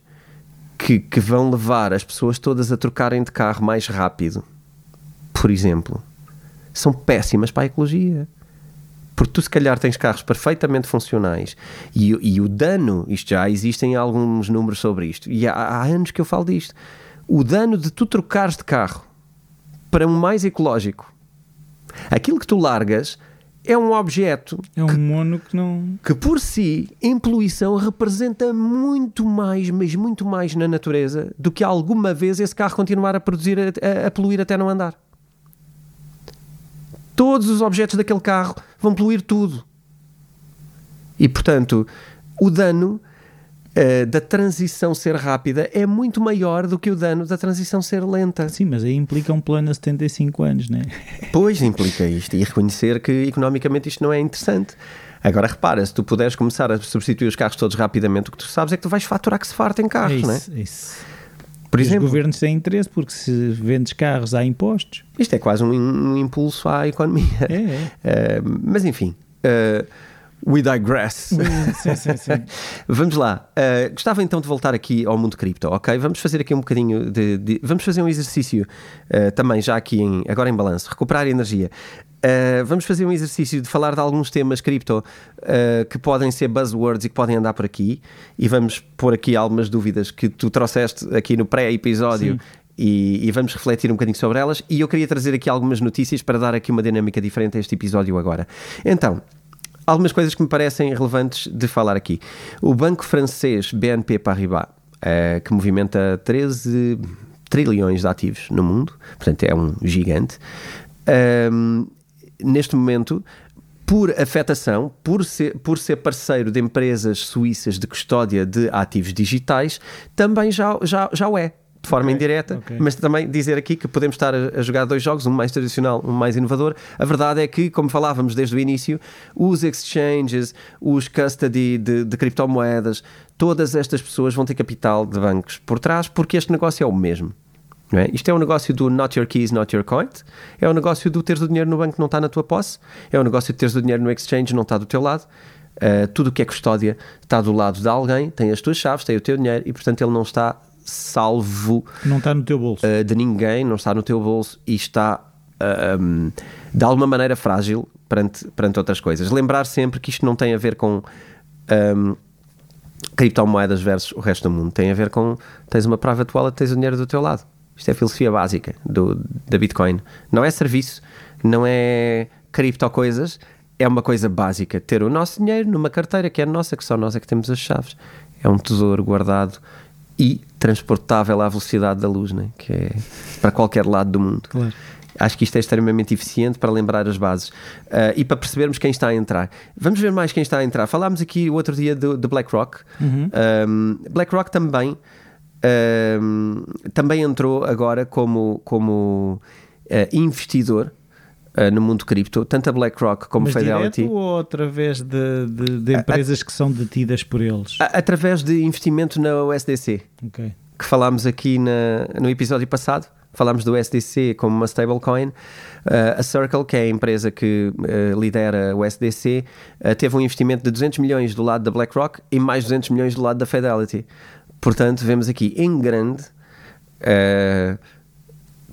que, que vão levar as pessoas todas a trocarem de carro mais rápido, por exemplo, são péssimas para a ecologia. Porque tu, se calhar, tens carros perfeitamente funcionais e, e o dano, isto já existem alguns números sobre isto, e há, há anos que eu falo disto. O dano de tu trocares de carro para um mais ecológico, aquilo que tu largas é um objeto. É um que, mono que não. Que por si, em poluição, representa muito mais, mas muito mais na natureza do que alguma vez esse carro continuar a produzir, a, a poluir até não andar. Todos os objetos daquele carro vão poluir tudo. E portanto, o dano Uh, da transição ser rápida é muito maior do que o dano da transição ser lenta. Sim, mas aí implica um plano a 75 anos, não é? Pois implica isto e reconhecer que economicamente isto não é interessante. Agora repara, se tu puderes começar a substituir os carros todos rapidamente, o que tu sabes é que tu vais faturar que se farta em carros, é isso, não é? Isso. Por exemplo, os governos têm interesse porque se vendes carros há impostos. Isto é quase um, um impulso à economia. É, é. Uh, mas enfim. Uh, We digress. Sim, sim, sim. vamos lá. Uh, gostava então de voltar aqui ao mundo cripto, ok? Vamos fazer aqui um bocadinho de. de vamos fazer um exercício uh, também, já aqui em, agora em balanço, recuperar energia. Uh, vamos fazer um exercício de falar de alguns temas cripto que podem ser buzzwords e que podem andar por aqui. E vamos pôr aqui algumas dúvidas que tu trouxeste aqui no pré-episódio e, e, vamos refletir um bocadinho sobre elas. E eu queria trazer aqui algumas notícias para dar aqui uma dinâmica diferente a este episódio agora. Então, algumas coisas que me parecem relevantes de falar aqui. O banco francês BNP Paribas, uh, que movimenta 13 trilhões de ativos no mundo, portanto é um gigante, uh, neste momento por afetação, por ser, por ser parceiro de empresas suíças de custódia de ativos digitais, também já, já, já o é de forma okay, indireta, okay. mas também dizer aqui que podemos estar a, jogar dois jogos, um mais tradicional, um mais inovador. A verdade é que, como falávamos desde o início, os exchanges, os custody de, de criptomoedas, todas estas pessoas vão ter capital de bancos por trás, porque este negócio é o mesmo. É? Isto é um negócio do not your keys, not your coin. É o um negócio do teres o dinheiro no banco não está na tua posse. É o um negócio de teres o dinheiro no exchange não está do teu lado. Uh, tudo o que é custódia está do lado de alguém, tem as tuas chaves, tem o teu dinheiro e, portanto, ele não está salvo. Não está no teu bolso. Uh, de ninguém, não está no teu bolso e está uh, um, de alguma maneira frágil perante, perante outras coisas. Lembrar sempre que isto não tem a ver com. Um, criptomoedas versus o resto do mundo. Tem a ver com tens uma private wallet, tens o dinheiro do teu lado. Isto é a filosofia básica do, da Bitcoin. Não é serviço, não é cripto coisas, é uma coisa básica. Ter o nosso dinheiro numa carteira que é nossa, que só nós é que temos as chaves. É um tesouro guardado e transportável à velocidade da luz, né? que é para qualquer lado do mundo. Claro. Acho que isto é extremamente eficiente para lembrar as bases uh, e para percebermos quem está a entrar. Vamos ver mais quem está a entrar. Falámos aqui o outro dia de, de BlackRock. Uhum. Um, BlackRock também, um, também entrou agora como, como uh, investidor uh, no mundo cripto, tanto a BlackRock como Mas a Fidelity. direto ou através de, de, de empresas a, a, que são detidas por eles? A, através de investimento na USDC. Ok. Que falámos aqui na, no episódio passado falámos do SDC como uma stablecoin. Uh, a Circle, que é a empresa que uh, lidera o SDC, uh, teve um investimento de 200 milhões do lado da BlackRock e mais 200 milhões do lado da Fidelity. Portanto, vemos aqui em grande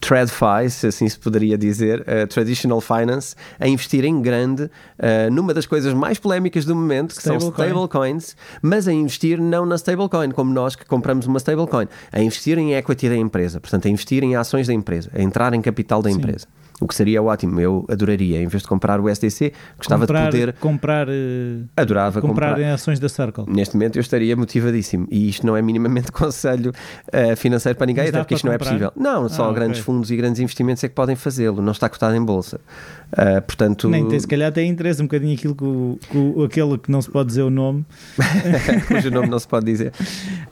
TradFi, se assim se poderia dizer, uh, Traditional Finance, a investir em grande uh, numa das coisas mais polémicas do momento, que stable são stablecoins, mas a investir não na stablecoin, como nós que compramos uma stablecoin, a investir em equity da empresa, portanto, a investir em ações da empresa, a entrar em capital da Sim. empresa. O que seria ótimo, eu adoraria, em vez de comprar o SDC, gostava comprar, de poder. Comprar. Adorava comprar, comprar em ações da Circle. Neste momento eu estaria motivadíssimo. E isto não é minimamente conselho uh, financeiro para ninguém, até porque isto não é possível. Não, só ah, grandes okay. fundos e grandes investimentos é que podem fazê-lo, não está cotado em bolsa. Uh, portanto. Nem tem, se calhar tem interesse um bocadinho aquilo que, o, que aquele que não se pode dizer o nome. Cujo nome não se pode dizer.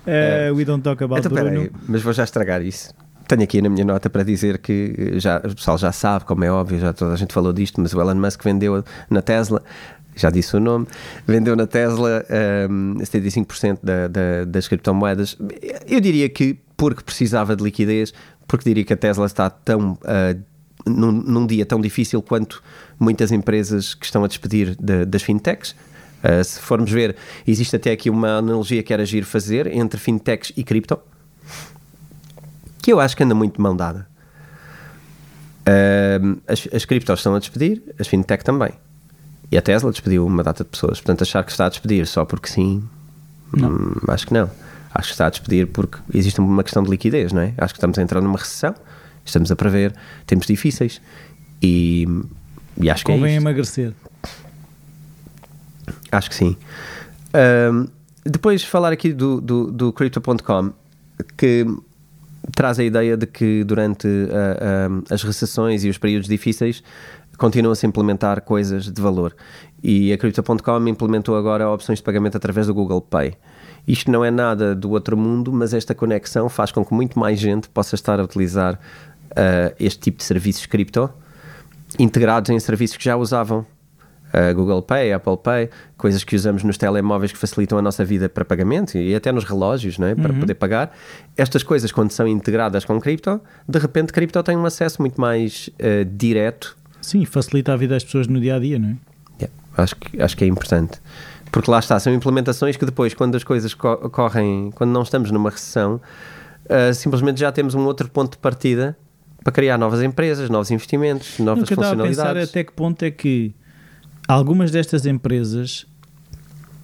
Uh, we don't talk about então. Peraí, mas vou já estragar isso. Tenho aqui na minha nota para dizer que já, o pessoal já sabe, como é óbvio, já toda a gente falou disto, mas o Elon Musk vendeu na Tesla, já disse o nome, vendeu na Tesla um, 75% da, da, das criptomoedas. Eu diria que porque precisava de liquidez, porque diria que a Tesla está tão. Uh, num, num, dia tão difícil quanto muitas empresas que estão a despedir de, das fintechs. Uh, se formos ver, existe até aqui uma analogia que era agir fazer entre fintechs e cripto que eu acho que anda muito de mão dada. Uh, as, as criptos estão a despedir, as fintech também. E a Tesla despediu uma data de pessoas. Portanto, achar que está a despedir só porque sim, hum, acho que não. Acho que está a despedir porque existe uma questão de liquidez, não é? Acho que estamos a entrar numa recessão, estamos a prever tempos difíceis e, e acho que é Convém é emagrecer. Acho que sim. depois falar aqui do, do, do Crypto.com, que traz a ideia de que durante uh, uh, as recessões e os períodos difíceis continuam-se a implementar coisas de valor. E a Crypto.com implementou agora opções de pagamento através do Google Pay. Isto não é nada do outro mundo, mas esta conexão faz com que muito mais gente possa estar a utilizar uh, este tipo de serviços cripto integrados em serviços que já usavam uh, Google Pay, Apple Pay, coisas que usamos nos telemóveis que facilitam a nossa vida para pagamento e até nos relógios, não é? para uhum. poder pagar. Estas coisas, quando são integradas com cripto, de repente cripto tem um acesso muito mais uh, direto. Sim, facilita a vida das pessoas no dia a dia, não é? Yeah, acho, que, acho que é importante. Porque lá está, são implementações que depois, quando as coisas co correm, quando não estamos numa recessão, uh, simplesmente já temos um outro ponto de partida para criar novas empresas, novos investimentos, novas Nunca funcionalidades. a pensar até que ponto é que algumas destas empresas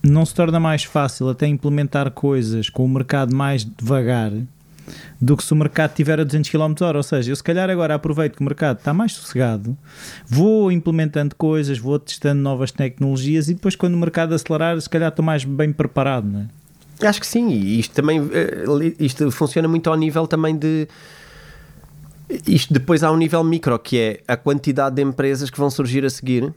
não se torna mais fácil até implementar coisas com o mercado mais devagar do que se o mercado tiver a 200 km h Ou seja, eu se calhar agora aproveito que o mercado está mais sossegado, vou implementando coisas, vou testando novas tecnologias e depois quando o mercado acelerar, se calhar estou mais bem preparado, não é? Acho que sim, e isto também eh, isto funciona muito ao nível também de isto depois há um nível micro que é a quantidade de empresas que vão surgir a seguir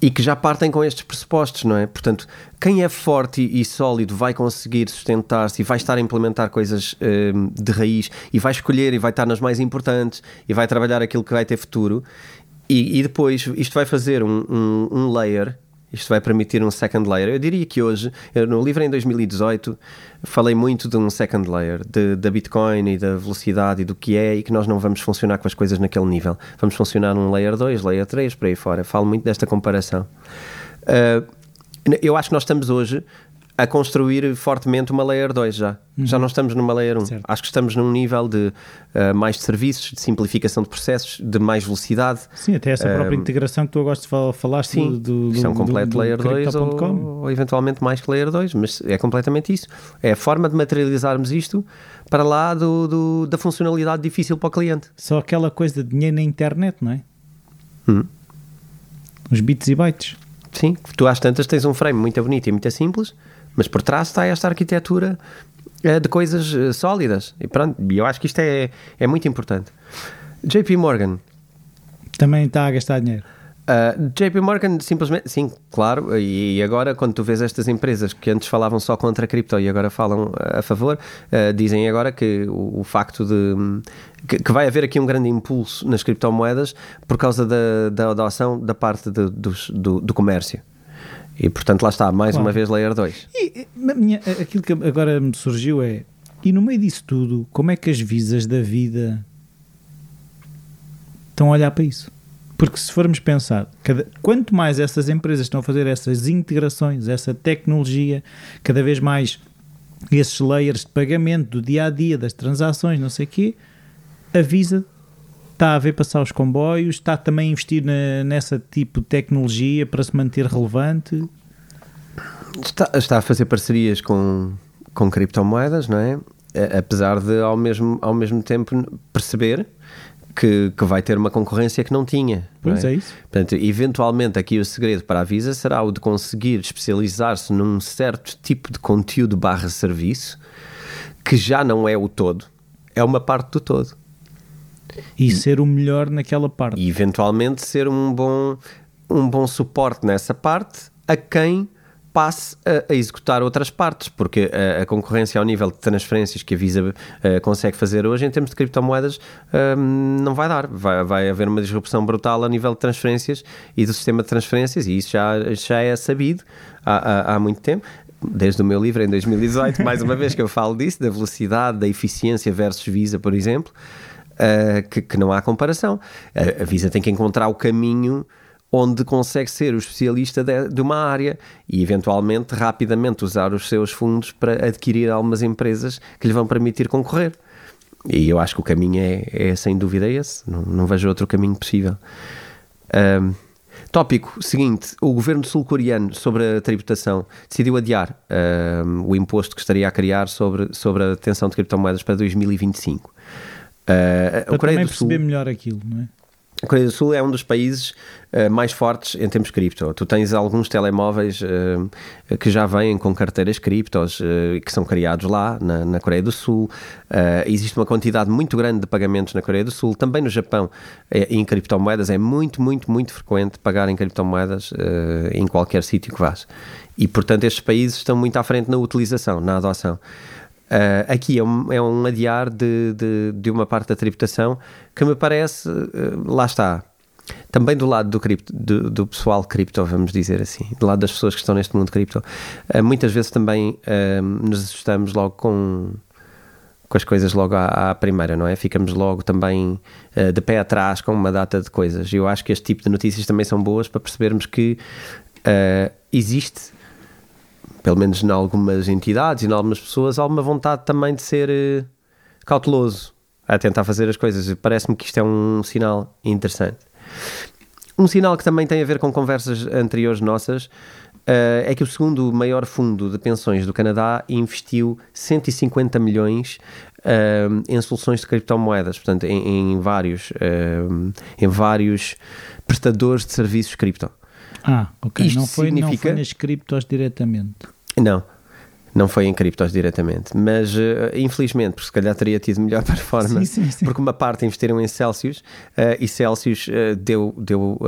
e que já partem com estes pressupostos, não é? Portanto, quem é forte e, sólido vai conseguir sustentar-se e vai estar a implementar coisas um, de raiz e vai escolher e vai estar nas mais importantes e vai trabalhar aquilo que vai ter futuro. E, e depois isto vai fazer um, um, um layer isto vai permitir um second layer. Eu diria que hoje, no livro em 2018, falei muito de um second layer, de, da Bitcoin e da velocidade e do que é, e que nós não vamos funcionar com as coisas naquele nível. Vamos funcionar num layer 2, layer 3, por aí fora. Falo muito desta comparação. Uh, eu acho que nós estamos hoje a construir fortemente uma Layer 2 já. Uhum. Já não estamos numa Layer 1. Certo. Acho que estamos num nível de uh, mais de serviços, de simplificação de processos, de mais velocidade. Sim, até essa própria uh, integração que tu agora falaste sim, do, do, isto é um completo do, Layer 2 ou, ou, eventualmente mais que Layer 2, mas é completamente isso. É a forma de materializarmos isto para lá do, da funcionalidade difícil para o cliente. Só aquela coisa de dinheiro na internet, não é? Hum. Os bits e bytes. Sim, tu às tantas tens um frame muito bonito e muito simples mas por trás está esta arquitetura eh, de coisas eh, sólidas. E pronto, eu acho que isto é, é muito importante. JP Morgan. Também está a gastar dinheiro. Uh, eh, JP Morgan simplesmente, sim, claro, e agora quando tu vês estas empresas que antes falavam só contra a cripto e agora falam a favor, uh, dizem agora que o, o facto de que, que, vai haver aqui um grande impulso nas criptomoedas por causa da, da adoção da parte de, do, do, do comércio. E portanto lá está, mais claro. uma vez Layer 2. E, minha, aquilo que agora me surgiu é, e no meio disso tudo, como é que as visas da vida estão a olhar para isso? Porque se formos pensar, cada, quanto mais essas empresas estão a fazer essas integrações, essa tecnologia, cada vez mais esses layers de pagamento do dia a dia, das transações, não sei o quê, a Visa está a ver passar os comboios, está também a investir na, nessa tipo de tecnologia para se manter relevante? Está, está a fazer parcerias com, com criptomoedas, não é? Apesar de ao mesmo, ao mesmo tempo perceber que, que vai ter uma concorrência que não tinha. Pois não é? é? isso. Portanto, eventualmente aqui o segredo para a Visa será o de conseguir especializar-se num certo tipo de conteúdo barra serviço que já não é o todo, é uma parte do todo e ser o melhor naquela parte. E eventualmente ser um bom, um bom suporte nessa parte a quem passe a, a executar outras partes, porque a, a, concorrência ao nível de transferências que a Visa uh, consegue fazer hoje em termos de criptomoedas uh, não vai dar. Vai, vai haver uma disrupção brutal a nível de transferências e do sistema de transferências, e isso já, já é sabido há, há, há muito tempo desde o meu livro em 2018, mais uma vez que eu falo disso, da velocidade, da eficiência versus Visa, por exemplo uh, que, que, não há comparação. A, a Visa tem que encontrar o caminho onde consegue ser o especialista de, de, uma área e eventualmente rapidamente usar os seus fundos para adquirir algumas empresas que lhe vão permitir concorrer. E eu acho que o caminho é, é sem dúvida esse, não, não vejo outro caminho possível. Um, tópico seguinte: o governo sul-coreano sobre a tributação decidiu adiar um, o imposto que estaria a criar sobre, sobre a detenção de criptomoedas para 2025. Uh, Para Coreia do Sul, melhor aquilo, não é? A Coreia do Sul é um dos países uh, mais fortes em termos cripto. Tu tens alguns telemóveis uh, que já vêm com carteiras criptos uh, que são criados lá na, na Coreia do Sul. existe uma quantidade muito grande de pagamentos na Coreia do Sul. Também no Japão, em criptomoedas, é muito, muito, muito frequente pagar em criptomoedas em qualquer sítio que vás. E, portanto, estes países estão muito à frente na utilização, na adoção. Uh, aqui é um, é um adiar de, de, de, uma parte da tributação que me parece, uh, lá está, também do lado do, cripto, do, do, pessoal cripto, vamos dizer assim, do lado das pessoas que estão neste mundo cripto, uh, muitas vezes também nos assustamos logo com, com as coisas logo à, à primeira, não é? Ficamos logo também de pé atrás com uma data de coisas. Eu acho que este tipo de notícias também são boas para percebermos que existe pelo menos em algumas entidades e em algumas pessoas, há uma vontade também de ser uh, cauteloso a tentar fazer as coisas. Parece-me que isto é um sinal interessante. Um sinal que também tem a ver com conversas anteriores nossas uh, é que o segundo maior fundo de pensões do Canadá investiu 150 milhões uh, em soluções de criptomoedas, portanto, em, em vários, em vários prestadores de serviços cripto. Ah, ok. Isto não foi, significa... não foi nas criptos diretamente. Não, não foi em criptos diretamente, mas uh, infelizmente, porque se calhar teria tido melhor performance, sim, sim, sim. porque uma parte investiram em Celsius uh, e Celsius uh, deu, deu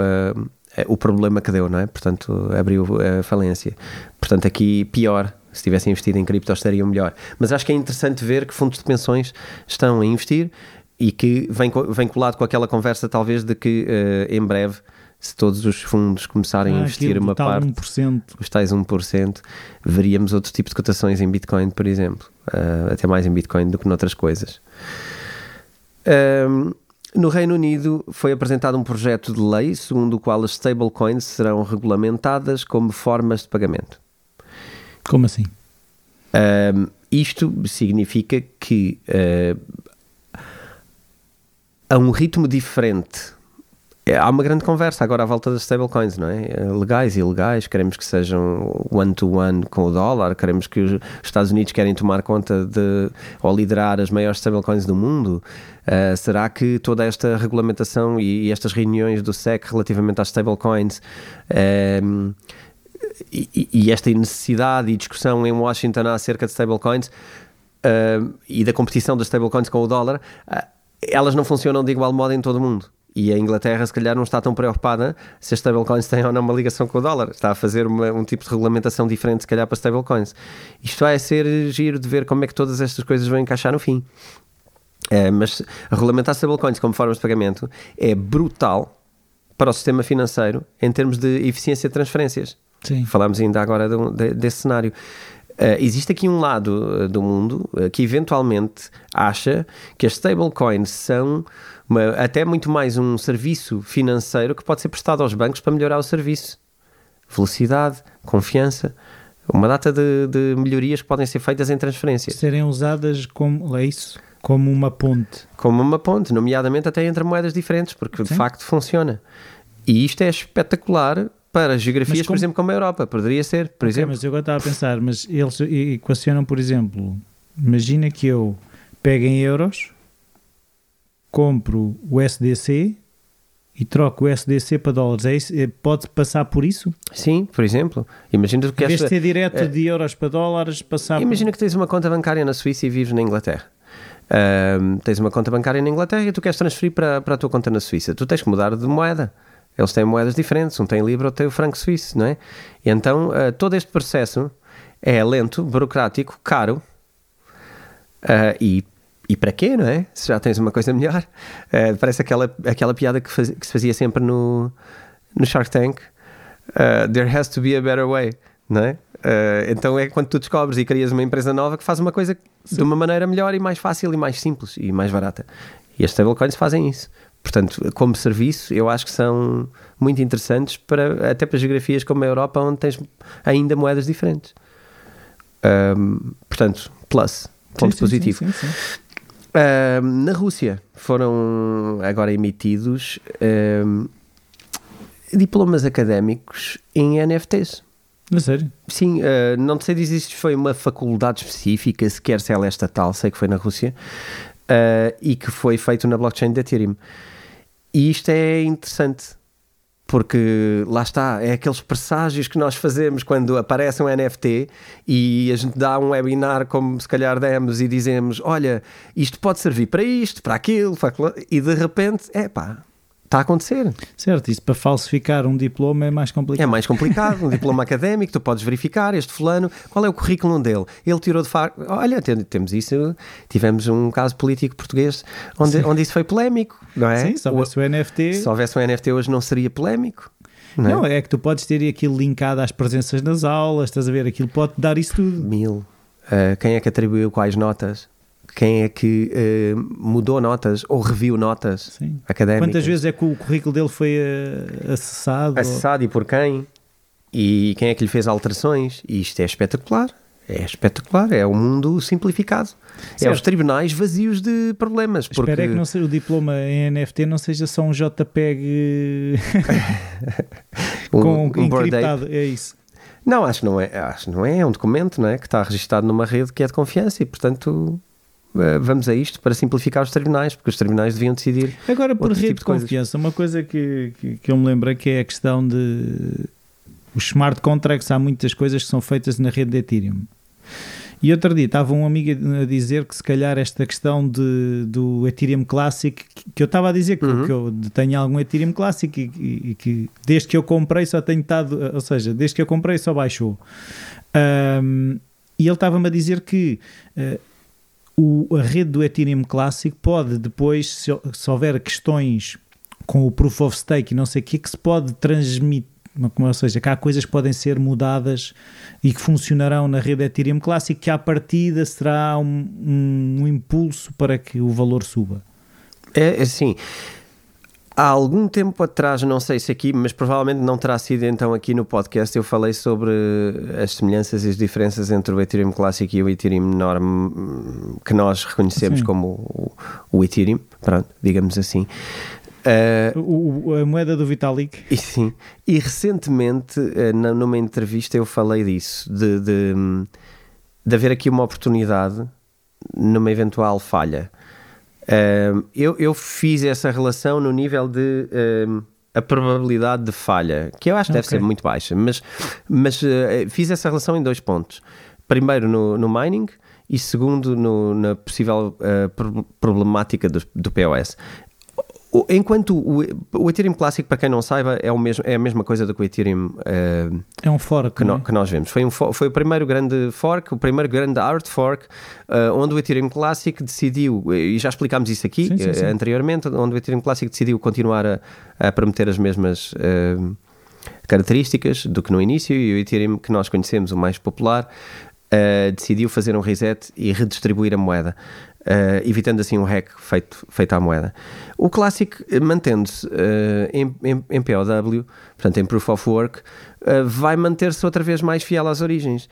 o problema que deu, não é? Portanto, abriu a falência. Portanto, aqui pior. Se tivessem investido em criptos, estariam melhor. Mas acho que é interessante ver que fundos de pensões estão a investir e que vem, vem colado com aquela conversa, talvez, de que em breve se todos os fundos começarem ah, a investir uma parte, 1%. os tais 1%, veríamos outro tipo de cotações em Bitcoin, por exemplo, uh, até mais em Bitcoin do que noutras coisas. Um, no Reino Unido foi apresentado um projeto de lei segundo o qual as stablecoins serão regulamentadas como formas de pagamento. Como assim? Um, isto significa que uh, a um ritmo diferente é, há uma grande conversa agora à volta das stablecoins, não é? é? Legais e ilegais, queremos que sejam one-to-one -one com o dólar, queremos que os Estados Unidos querem tomar conta de ou liderar as maiores stablecoins do mundo. Uh, será que toda esta regulamentação e, e, estas reuniões do SEC relativamente às stablecoins um, e, e, esta necessidade e discussão em Washington acerca de stablecoins uh, e da competição das stablecoins com o dólar, uh, elas não funcionam de igual modo em todo o mundo. E a Inglaterra, se calhar, não está tão preocupada se as stablecoins têm ou não uma ligação com o dólar. Está a fazer uma, um tipo de regulamentação diferente, se calhar, para stablecoins. Isto vai ser giro de ver como é que todas estas coisas vão encaixar no fim. É, mas regulamentar stablecoins como formas de pagamento é brutal para o sistema financeiro em termos de eficiência de transferências. Sim. Falámos ainda agora de, de, desse cenário. Uh, existe aqui um lado uh, do mundo uh, que eventualmente acha que as stablecoins são uma, até muito mais um serviço financeiro que pode ser prestado aos bancos para melhorar o serviço. Velocidade, confiança, uma data de, de melhorias que podem ser feitas em transferências. Serem usadas como, é isso? Como uma ponte. Como uma ponte, nomeadamente até entre moedas diferentes, porque Sim. de facto funciona. E isto é espetacular para geografias, como... por exemplo, como a Europa. Poderia ser, por okay, exemplo. Mas eu agora estava a pensar, mas eles equacionam, por exemplo, imagina que eu pego em euros compro o SDC e troco o SDC para dólares, é isso? É, pode passar por isso? Sim, por exemplo. Imagina que de ter direto uh, de euros para dólares, passar Imagina por... que tens uma conta bancária na Suíça e vives na Inglaterra. Uh, tens uma conta bancária na Inglaterra e tu queres transferir para, para a tua conta na Suíça. Tu tens que mudar de moeda. Eles têm moedas diferentes, um tem Libra, outro tem o franco suíço, não é? E então uh, todo este processo é lento, burocrático, caro uh, e e para quê, não é? Se já tens uma coisa melhor. Uh, parece aquela, aquela piada que, faz, que, se fazia sempre no, no Shark Tank. Uh, there has to be a better way, não é? Uh, então é quando tu descobres e crias uma empresa nova que faz uma coisa Sim. de uma maneira melhor e mais fácil e mais simples e mais barata. E as stablecoins fazem isso. Portanto, como serviço, eu acho que são muito interessantes para, até para geografias como a Europa, onde tens ainda moedas diferentes. Um, portanto, plus, ponto sim, positivo. Sim, sim, Uh, na Rússia foram agora emitidos uh, diplomas académicos em NFTs. Na sério? Sim, uh, não sei dizer se foi uma faculdade específica, sequer se ela é estatal, sei que foi na Rússia, ah, e que foi feito na blockchain da Ethereum. E isto é interessante, porque lá está, é aqueles presságios que nós fazemos quando aparece um NFT e a gente dá um webinar, como se calhar demos, e dizemos: Olha, isto pode servir para isto, para aquilo, e de repente, é pá, Está a acontecer. Certo, isso para falsificar um diploma é mais complicado. É mais complicado. Um diploma académico, tu podes verificar este fulano, qual é o currículo dele? Ele tirou de facto. Olha, temos isso, tivemos um caso político português onde, onde isso foi polémico, não é? Sim, se houvesse o, o NFT. Se houvesse um NFT hoje não seria polémico. Não, não é? é? que tu podes ter aquilo linkado às presenças nas aulas, estás a ver? Aquilo pode dar isso tudo. Mil. Uh, quem é que atribuiu quais notas? Quem é que uh, mudou notas ou reviu notas Sim. académicas. Quantas vezes é que o currículo dele foi uh, acessado? Acessado ou... e por quem? E quem é que lhe fez alterações? E isto é espetacular. É espetacular, é o um mundo simplificado. Certo. É os tribunais vazios de problemas. Porque... Espero é que não seja, o diploma em NFT não seja só um JPEG um, com um encriptado. É isso. Não, acho que não é. Acho que não é. É um documento não é? que está registado numa rede que é de confiança e, portanto, vamos a isto para simplificar os tribunais, porque os tribunais deviam decidir. Agora, por rede tipo de, confiança, uma coisa que, que, que, eu me lembrei que é a questão de os smart contracts. Há muitas coisas que são feitas na rede de Ethereum. E outro dia estava um amigo a dizer que se calhar esta questão de, do Ethereum Classic, que eu estava a dizer que, uhum. que eu tenho algum Ethereum Classic e, e, e, que desde que eu comprei só tenho estado, ou seja, desde que eu comprei só baixou. Um, e ele estava-me a dizer que uh, o, a rede do Ethereum Classic pode depois, se, se houver questões com o Proof of Stake e não sei o que, que se pode transmitir ou seja, que há coisas que podem ser mudadas e que funcionarão na rede Ethereum Classic, que à partida será um, um, um impulso para que o valor suba. É assim, Há algum tempo atrás, não sei se aqui, mas provavelmente não terá sido então aqui no podcast, eu falei sobre as semelhanças e as diferenças entre o Ethereum Classic e o Ethereum Norm que nós reconhecemos Sim. como o, o Ethereum, pronto, digamos assim. Uh, o, a moeda do Vitalik. E, sim, e recentemente, uh, numa entrevista, eu falei disso, de, de, de haver aqui uma oportunidade numa eventual falha. Uh, eu, eu fiz essa relação no nível de a probabilidade de falha, que eu acho que okay. deve ser muito baixa, mas, mas fiz essa relação em dois pontos. Primeiro no, no mining e segundo no, na possível problemática do, do POS. Enquanto o, o, Ethereum clássico, para quem não saiba, é, o mesmo, é a mesma coisa do que o Ethereum uh, é um fork que, no, é? que, nós vemos. Foi, um, foi o primeiro grande fork, o primeiro grande hard fork, uh, onde o Ethereum clássico decidiu, e já explicámos isso aqui sim, sim, sim. Uh, anteriormente, onde o Ethereum clássico decidiu continuar a, a prometer as mesmas características do que no início, e o Ethereum que nós conhecemos, o mais popular, decidiu fazer um reset e redistribuir a moeda. Uh, evitando assim um hack feito, feito à moeda. O Classic, eh, mantendo-se uh, em, em, em, POW, portanto em Proof of Work, uh, vai manter-se outra vez mais fiel às origens.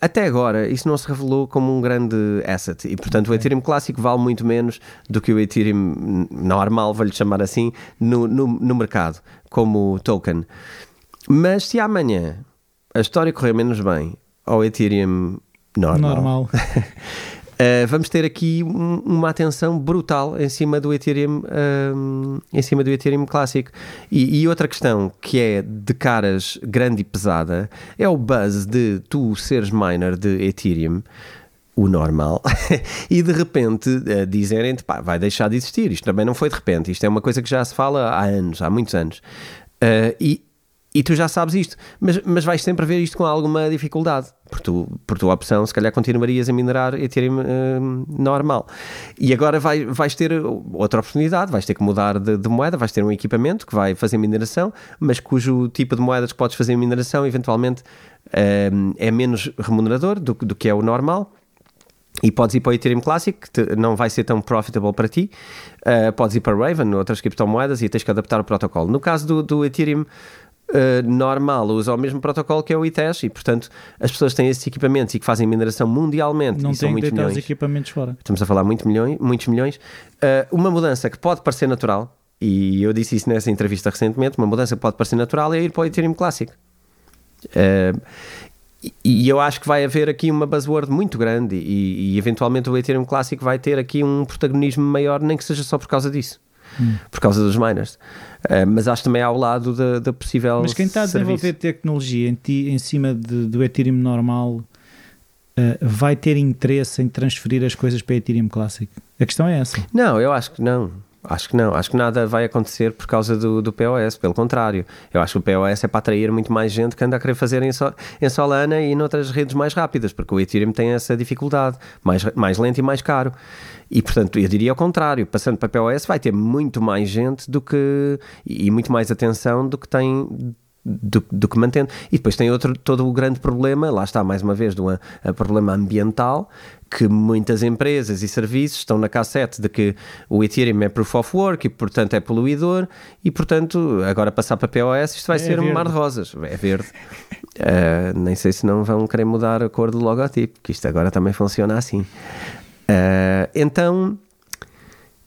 até agora, isso não se revelou como um grande asset e, portanto, okay. o Ethereum Classic vale muito menos do que o Ethereum normal, vou-lhe chamar assim, no, no, no mercado, como token. Mas se amanhã a história correr menos bem ao Ethereum normal. normal. Uh, vamos ter aqui um, uma atenção brutal em cima do Ethereum, uh, em cima do Ethereum clássico. E, e, outra questão que é de caras grande e pesada é o buzz de tu seres miner de Ethereum o normal e de repente uh, dizerem-te pá, vai deixar de existir. Isto também não foi de repente, isto é uma coisa que já se fala há anos, há muitos anos. Uh, e, e tu já sabes isto, mas, mas vais sempre ver isto com alguma dificuldade, por, tu, por tua opção, se calhar continuarias a minerar Ethereum uh, normal. E agora vai, vais ter outra oportunidade, vais ter que mudar de, de, moeda, vais ter um equipamento que vai fazer mineração, mas cujo tipo de moedas que podes fazer mineração eventualmente uh, é menos remunerador do, do que é o normal e podes ir para o Ethereum Classic, que não vai ser tão profitable para ti. Uh, podes ir para Raven, outras criptomoedas, e tens que adaptar o protocolo. No caso do, do Ethereum uh, normal usa o mesmo protocolo que é o ITES e, portanto, as pessoas têm esses equipamentos e que fazem mineração mundialmente não e são muitos milhões. os equipamentos fora. Estamos a falar muito milhões, muitos milhões. Uh, uma mudança que pode parecer natural, e eu disse isso nessa entrevista recentemente, uma mudança que pode parecer natural é ir para o Ethereum Classic. Uh, e eu acho que vai haver aqui uma buzzword muito grande e, e, eventualmente o Ethereum Classic vai ter aqui um protagonismo maior, nem que seja só por causa disso hum. por causa dos miners. Uh, mas acho também ao lado da, da possível. Mas quem está a desenvolver serviço. tecnologia em, ti, em cima de, do Ethereum normal uh, vai ter interesse em transferir as coisas para Ethereum Classic? A questão é essa. Não, eu acho que não. Acho que não, acho que nada vai acontecer por causa do, do POS, pelo contrário. Eu acho que o POS é para atrair muito mais gente que anda a querer fazer em, so, em Solana e noutras redes mais rápidas, porque o Ethereum tem essa dificuldade, mais, mais lento e mais caro. E portanto, eu diria ao contrário, passando para POS vai ter muito mais gente do que e muito mais atenção do que tem do, do, que mantendo. E depois tem outro, todo o grande problema, lá está mais uma vez, do um, problema ambiental, que muitas empresas e serviços estão na cassete de que o Ethereum é proof of work e, portanto, é poluidor, e, portanto, agora passar para POS, isto vai é ser verde. um mar de rosas. É verde. uh, nem sei se não vão querer mudar a cor do logotipo, que isto agora também funciona assim. Uh, então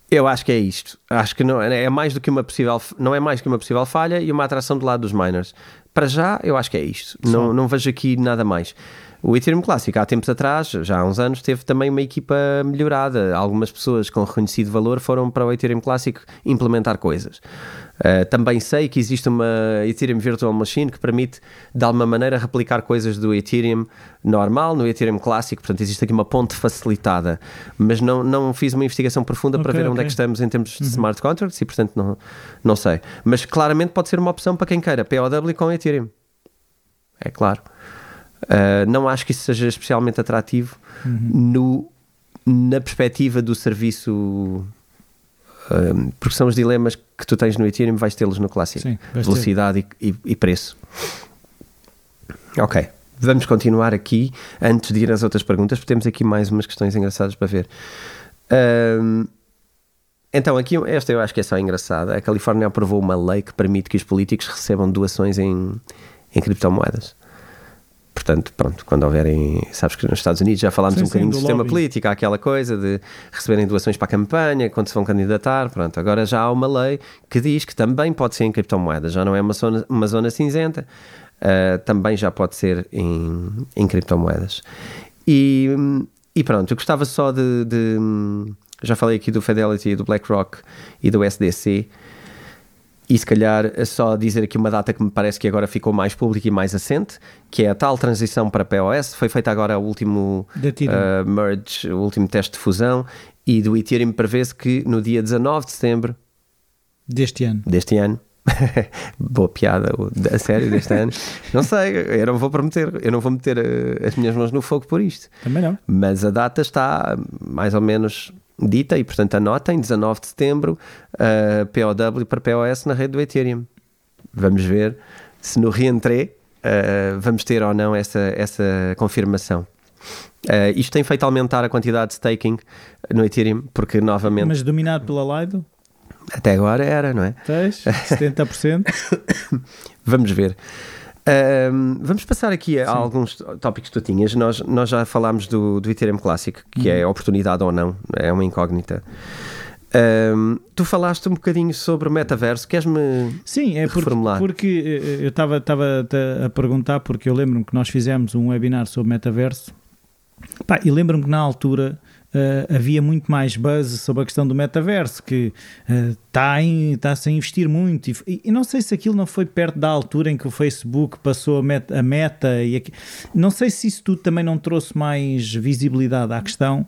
eu acho que é isto. Acho que não é mais do que uma possível, não é mais que uma possível falha e uma atração do lado dos miners. Para já, eu acho que é isto. Não, não vejo aqui nada mais. O Ethereum Clássico, há tempos atrás, já há uns anos, teve também uma equipa melhorada. Algumas pessoas com reconhecido valor foram para o Ethereum Clássico implementar coisas. Uh, também sei que existe uma Ethereum Virtual Machine que permite, de alguma maneira, replicar coisas do Ethereum normal no Ethereum clássico. Portanto, existe aqui uma ponte facilitada. Mas não, não fiz uma investigação profunda okay, para ver okay. onde é que estamos em termos de uhum. smart contracts e, portanto, não, não sei. Mas claramente pode ser uma opção para quem queira POW com Ethereum. É claro. Uh, não acho que isso seja especialmente atrativo uhum. no, na perspectiva do serviço. Uh, porque são os dilemas que tu tens no Ethereum, vais tê-los no clássico: Sim, velocidade e, e, e, preço. Ok, vamos continuar aqui antes de ir às outras perguntas, porque temos aqui mais umas questões engraçadas para ver. Uh, Então, aqui, esta eu acho que é só engraçada. A Califórnia aprovou uma lei que permite que os políticos recebam doações em, em criptomoedas. Portanto, pronto, quando houverem. Sabes que nos Estados Unidos já falámos Sim, um bocadinho do sistema lobby. político, há aquela coisa de receberem doações para a campanha, quando se vão candidatar. Pronto, agora já há uma lei que diz que também pode ser em criptomoedas, já não é uma zona, uma zona cinzenta, ah, também já pode ser em, em criptomoedas. E, e pronto, eu gostava só de, de- Já falei aqui do Fidelity, do BlackRock e do SDC. E se calhar é só dizer aqui uma data que me parece que agora ficou mais pública e mais assente, que é a tal transição para POS. Foi feita agora o último uh, merge, o último teste de fusão, e do Ethereum prevê-se que no dia 19 de setembro Deste ano. deste ano. Boa piada, a sério, deste ano. Não sei, eu não vou prometer, eu não vou meter uh, as minhas mãos no fogo por isto. Também não. Mas a data está mais ou menos dita e, portanto, anotem 19 de setembro, uh, POW para POS na rede do Ethereum. Vamos ver se no reentré uh, vamos ter ou não essa, essa confirmação. Uh, isto tem feito aumentar a quantidade de staking no Ethereum, porque novamente, Mas dominado pela Lido, até agora era, não é? tens 70%. Vamos ver. Ahm, vamos passar aqui a Sim. alguns tópicos que tu tinhas. Nós, nós já falámos do, do Ethereum Classic, que é oportunidade ou não, é uma incógnita. Ahm, tu falaste um bocadinho sobre o metaverso. Queres-me. Sim, é porque, Reformular. porque eh, eu estava a perguntar, porque eu lembro-me que nós fizemos um webinar sobre metaverso Pá, e lembro-me que na altura eh, havia muito mais buzz sobre a questão do metaverso, que está está-se a investir muito. E, e não sei se aquilo não foi perto da altura em que o Facebook passou a meta, a meta e não sei se isso tudo também não trouxe mais visibilidade à questão,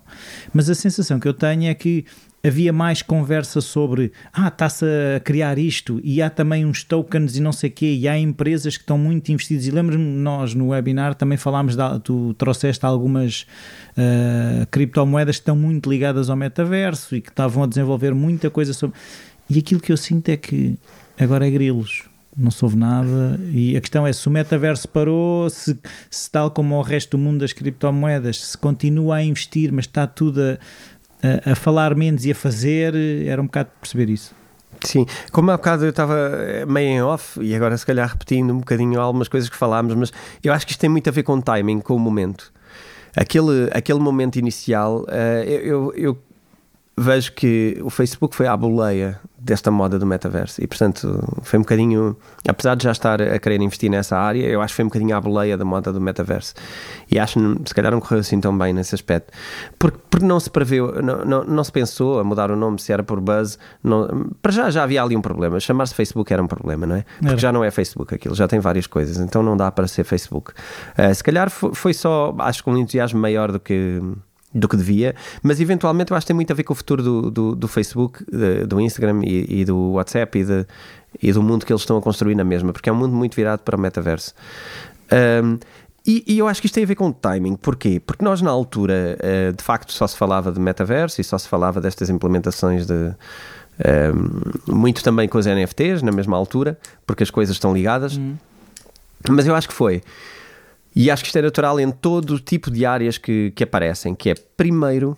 mas a sensação que eu tenho é que havia mais conversa sobre ah, está-se a criar isto e há também uns tokens e não sei o quê, e há empresas que estão muito investidas. E lembro-me, nós no webinar também falámos, de, tu trouxeste algumas uh, criptomoedas que estão muito ligadas ao metaverso e que estavam a desenvolver muita coisa sobre. E aquilo que eu sinto é que agora é grilos. Não soube nada, e a questão é se o metaverso parou, se, se tal como o resto do mundo das criptomoedas, se continua a investir, mas está tudo a, a, falar menos e a fazer, era um bocado perceber isso. Sim, como há bocado eu estava meio em off e agora se calhar repetindo um bocadinho algumas coisas que falámos, mas eu acho que isto tem muito a ver com o timing, com o momento. Aquele, aquele momento inicial, uh, eu, eu, eu vejo que o Facebook foi à boleia desta moda do metaverso. E portanto foi um bocadinho apesar de já estar a querer investir nessa área eu acho que foi um bocadinho à boleia da moda do metaverso. E acho que se calhar não correu assim tão bem nesse aspecto. Porque, porque não se preveu não, não, não se pensou a mudar o nome se era por buzz não, para já já havia ali um problema. Chamar-se Facebook era um problema não é? porque já não é Facebook aquilo já tem várias coisas então não dá para ser Facebook. Uh, se calhar foi, foi só acho que um entusiasmo maior do que do que devia, mas eventualmente eu acho que tem muito a ver com o futuro do, do, do Facebook, de, do Instagram e, e, do WhatsApp e, de, e do mundo que eles estão a construir na mesma, porque é um mundo muito virado para o metaverso. Um, e, e, eu acho que isto tem a ver com o timing. Porquê? Porque nós, na altura, uh, de facto, só se falava de metaverso e só se falava destas implementações de. Um, muito também com os NFTs, na mesma altura, porque as coisas estão ligadas. Hum. Mas eu acho que foi. E acho que isto é natural em todo o tipo de áreas que, que aparecem, que é primeiro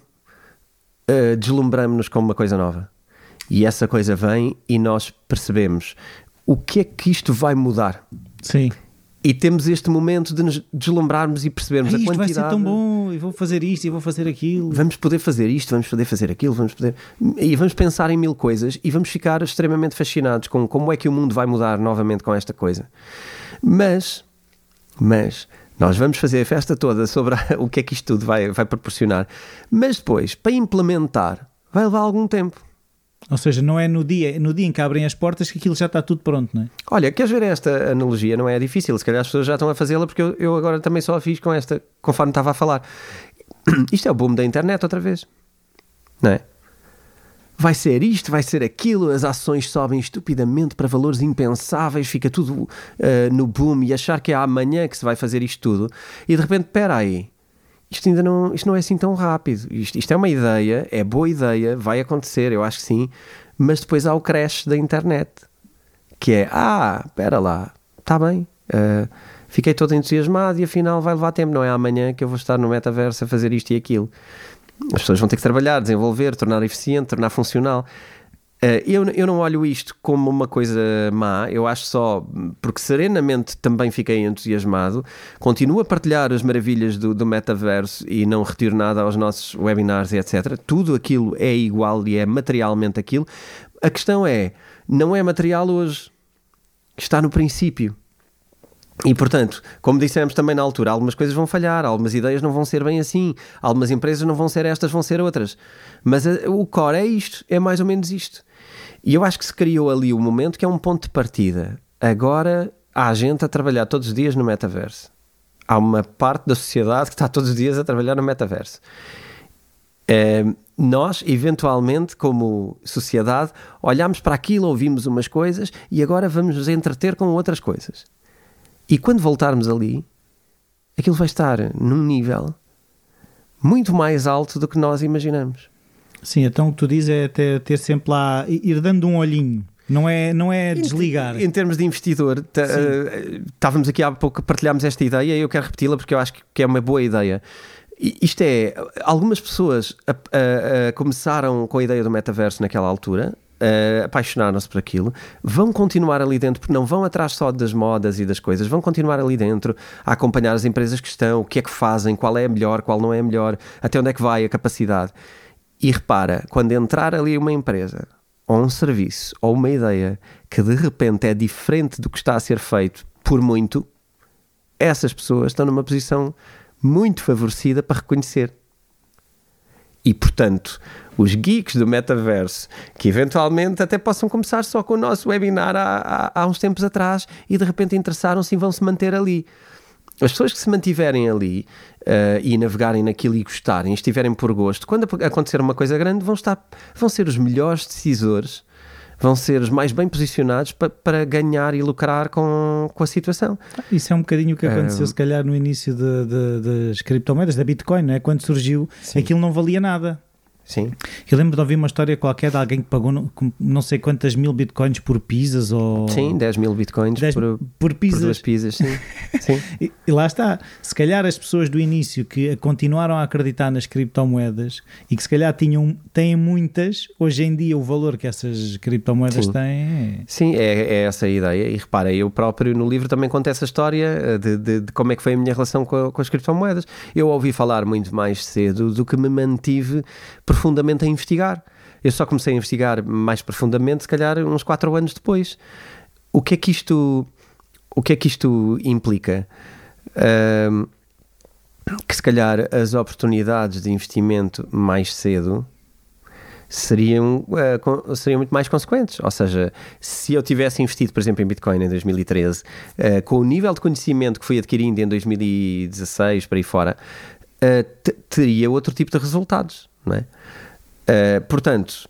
uh, deslumbramos-nos com uma coisa nova. E essa coisa vem e nós percebemos o que é que isto vai mudar. Sim. E temos este momento de nos deslumbrarmos e percebermos ah, a isto quantidade. vai ser tão bom, e vou fazer isto, e vou fazer aquilo. Vamos poder fazer isto, vamos poder fazer aquilo, vamos poder. E vamos pensar em mil coisas e vamos ficar extremamente fascinados com como é que o mundo vai mudar novamente com esta coisa. Mas, mas, nós vamos fazer a festa toda sobre o que é que isto tudo vai, vai proporcionar. Mas depois, para implementar, vai levar algum tempo. Ou seja, não é no dia, no dia em que abrem as portas que aquilo já está tudo pronto, não é? Olha, queres ver esta analogia? Não é difícil, se calhar as pessoas já estão a fazê-la porque eu, eu agora também só a fiz com esta, conforme estava a falar. Isto é o boom da internet outra vez, não é? Vai ser isto, vai ser aquilo, as ações sobem estupidamente para valores impensáveis, fica tudo uh, no boom e achar que é amanhã que se vai fazer isto tudo e de repente, espera aí, isto ainda não, isto não é assim tão rápido. Isto, isto, é uma ideia, é boa ideia, vai acontecer, eu acho que sim, mas depois há o crash da internet, que é, ah, espera lá, está bem, uh, fiquei todo entusiasmado e afinal vai levar tempo, não é amanhã que eu vou estar no metaverso a fazer isto e aquilo. As pessoas vão ter que trabalhar, desenvolver, tornar eficiente, tornar funcional. Uh, eu, eu não olho isto como uma coisa má, eu acho só, porque serenamente também fiquei entusiasmado, continuo a partilhar as maravilhas do, do metaverso e não retiro nada aos nossos webinars e etc. Tudo aquilo é igual e é materialmente aquilo. A questão é, não é material hoje, está no princípio. E, portanto, como dissemos também na altura, algumas coisas vão falhar, algumas ideias não vão ser bem assim, algumas empresas não vão ser estas, vão ser outras. Mas a, o core é isto, é mais ou menos isto. E eu acho que se criou ali o momento que é um ponto de partida. Agora há gente a trabalhar todos os dias no metaverso. Há uma parte da sociedade que está todos os dias a trabalhar no metaverso. É, nós, eventualmente, como sociedade, olhamos para aquilo, ouvimos umas coisas e agora vamos nos entreter com outras coisas. E quando voltarmos ali, aquilo vai estar num nível muito mais alto do que nós imaginamos. Sim, então o que tu dizes é ter, ter sempre lá, ir dando um olhinho. Não é, não é desligar. Em, em termos de investidor, uh, estávamos aqui há pouco, partilhámos esta ideia e eu quero repeti-la porque eu acho que é uma boa ideia. Isto é, algumas pessoas a, a, a começaram com a ideia do metaverso naquela altura, uh, apaixonaram-se por aquilo, vão continuar ali dentro, porque não vão atrás só das modas e das coisas, vão continuar ali dentro a acompanhar as empresas que estão, o que é que fazem, qual é a melhor, qual não é a melhor, até onde é que vai a capacidade. E repara, quando entrar ali uma empresa, ou um serviço, ou uma ideia que de repente é diferente do que está a ser feito por muito, essas pessoas estão numa posição muito favorecida para reconhecer. E portanto, os geeks do metaverso, que eventualmente até possam começar só com o nosso webinar há, há, há uns tempos atrás e de repente interessaram-se e vão se manter ali. As pessoas que se mantiverem ali uh, e navegarem naquilo e gostarem, estiverem por gosto, quando acontecer uma coisa grande, vão, estar, vão ser os melhores decisores, vão ser os mais bem posicionados para, para ganhar e lucrar com, com a situação. Isso é um bocadinho o que aconteceu, uh, se calhar, no início de, de, das criptomoedas, da Bitcoin, não é? quando surgiu, sim. aquilo não valia nada. Sim. Eu lembro de ouvir uma história qualquer de alguém que pagou não sei quantas mil bitcoins por pizzas ou. Sim, 10 mil bitcoins 10 por, por, pizzas. por duas pizzas, sim. sim. E, e, lá está. Se calhar as pessoas do início que continuaram a acreditar nas criptomoedas e que se calhar tinham, têm muitas, hoje em dia o valor que essas criptomoedas sim. têm. É... Sim, é, é, essa a ideia. E repara, eu próprio no livro também conto essa história eh, de, de, de como é que foi a minha relação com, a, com as criptomoedas. Eu ouvi falar muito mais cedo do que me mantive profundamente a investigar. Eu só comecei a investigar mais profundamente, se calhar, uns 4 anos depois. O que é que isto, o que é que isto implica? Que se calhar as oportunidades de investimento mais cedo seriam, uh, seriam muito mais consequentes. Ou seja, se eu tivesse investido, por exemplo, em Bitcoin em 2013, uh, com o nível de conhecimento que fui adquirindo em 2016 para aí fora, uh, teria outro tipo de resultados. Não é? Uh, portanto,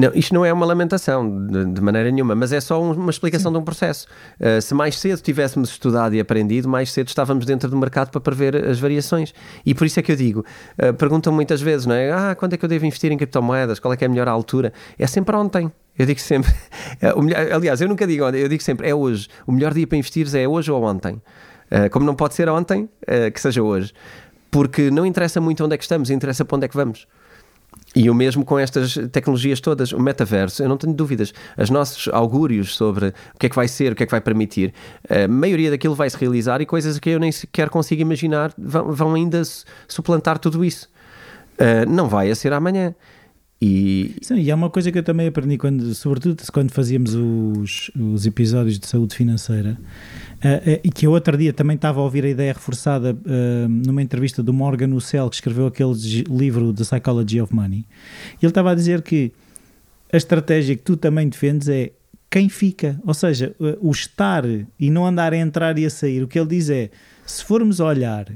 não, isto não é uma lamentação de, de maneira nenhuma, mas é só um, uma explicação Sim. de um processo. Uh, se mais cedo tivéssemos estudado e aprendido, mais cedo estávamos dentro do mercado para prever as variações. E por isso é que eu digo: uh, perguntam muitas vezes, não é? Ah, quando é que eu devo investir em criptomoedas? Qual é que é a melhor altura? É sempre ontem. Eu digo sempre, é, aliás, eu nunca digo ontem, eu digo sempre é hoje. O melhor dia para investir é hoje ou ontem. Uh, como não pode ser ontem, que seja hoje. Porque não interessa muito onde é que estamos, interessa para onde é que vamos. E o mesmo com estas tecnologias todas, o metaverso, eu não tenho dúvidas. Os nossos augúrios sobre o que é que vai ser, o que é que vai permitir, a maioria daquilo vai se realizar e coisas que eu nem sequer consigo imaginar vão, vão ainda suplantar tudo isso. Uh, não vai a ser amanhã. E... Sim, e há uma coisa que eu também aprendi, quando, sobretudo quando fazíamos os, os episódios de saúde financeira, uh, e que eu outro dia também estava a ouvir a ideia reforçada uh, numa entrevista do Morgan Ussell, que escreveu aquele livro The Psychology of Money. Ele estava a dizer que a estratégia que tu também defendes é quem fica, ou seja, o estar e não andar a entrar e a sair. O que ele diz é: se formos olhar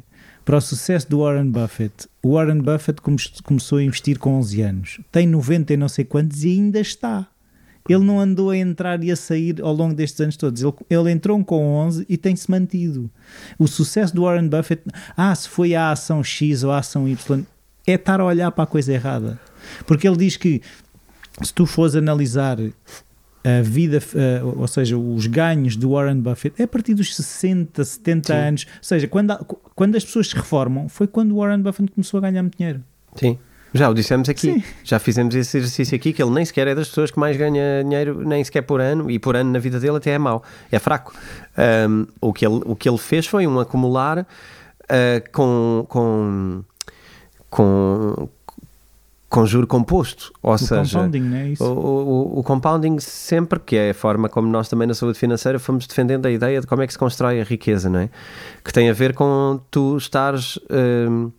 para o sucesso do Warren Buffett, o Warren Buffett come começou a investir com 11 anos, tem 90 e não sei quantos e ainda está. Ele não andou a entrar e a sair ao longo destes anos todos. Ele, ele entrou com 11 e tem-se mantido. O sucesso do Warren Buffett, ah, se foi a ação X ou a ação Y, é estar a olhar para a coisa errada. Porque ele diz que se tu fores analisar a vida, uh, ou seja, os ganhos do Warren Buffett é a partir dos 60, 70 Sim. anos. Ou seja, quando, quando as pessoas se reformam, foi quando o Warren Buffett começou a ganhar muito dinheiro. Sim. Já o dissemos aqui, Sim. já fizemos esse exercício aqui, que ele nem sequer é das pessoas que mais ganha dinheiro, nem sequer por ano, e por ano na vida dele até é mau, é fraco. Um, o, que ele, o que ele fez foi um acumular uh, com, com, com, com juro composto, ou o seja, compounding, é? O, o, o, compounding sempre, que é a forma como nós também na saúde financeira fomos defendendo a ideia de como é que se constrói a riqueza, não é? Que tem a ver com tu estares... Um,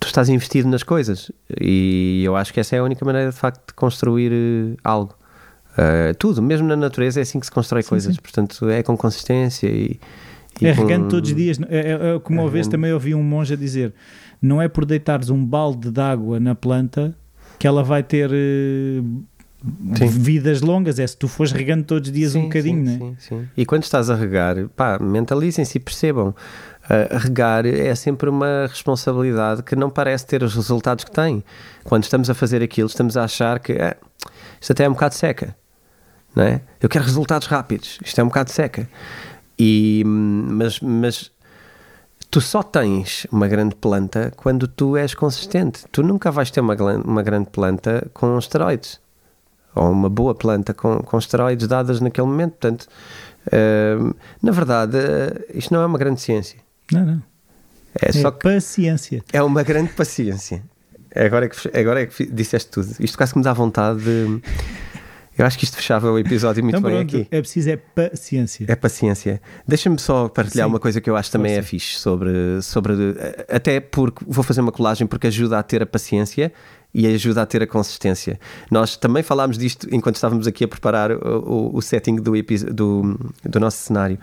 tu estás investido nas coisas e eu acho que essa é a única maneira de facto de construir uh, algo. Uh, tudo, mesmo na natureza é assim que se constrói sim, coisas, sim. portanto é com consistência e, e é regando todos os dias. É, é, é como uma vez também ouvi um monge a dizer: não é por deitares um balde de água na planta que ela vai ter uh, vidas longas, é se tu fores regando todos os dias sim, um bocadinho, sim, né? sim, sim. E quando estás a regar, pá, mentalizem-se e percebam uh, regar é sempre uma responsabilidade que não parece ter os resultados que tem. Quando estamos a fazer aquilo, estamos a achar que ah, isto até é um bocado seca, não é? Eu quero resultados rápidos, isto é um bocado seca. E, mas, mas tu só tens uma grande planta quando tu és consistente. Tu nunca vais ter uma, uma grande planta com esteroides. Ou uma boa planta com, com esteroides dadas naquele momento. Portanto, uh, na verdade, uh, isto não é uma grande ciência. Não, não. É, é só paciência. É uma grande paciência. Agora é que, agora é que disseste tudo. Isto quase que me dá vontade de. Eu acho que isto fechava o episódio muito então, bem pronto, aqui. É preciso é paciência. É paciência. Deixa-me só partilhar Sim. uma coisa que eu acho também é fixe sobre, sobre. Até porque vou fazer uma colagem porque ajuda a ter a paciência e ajuda a ter a consistência. Nós também falámos disto enquanto estávamos aqui a preparar o, o, setting do, do, do nosso cenário.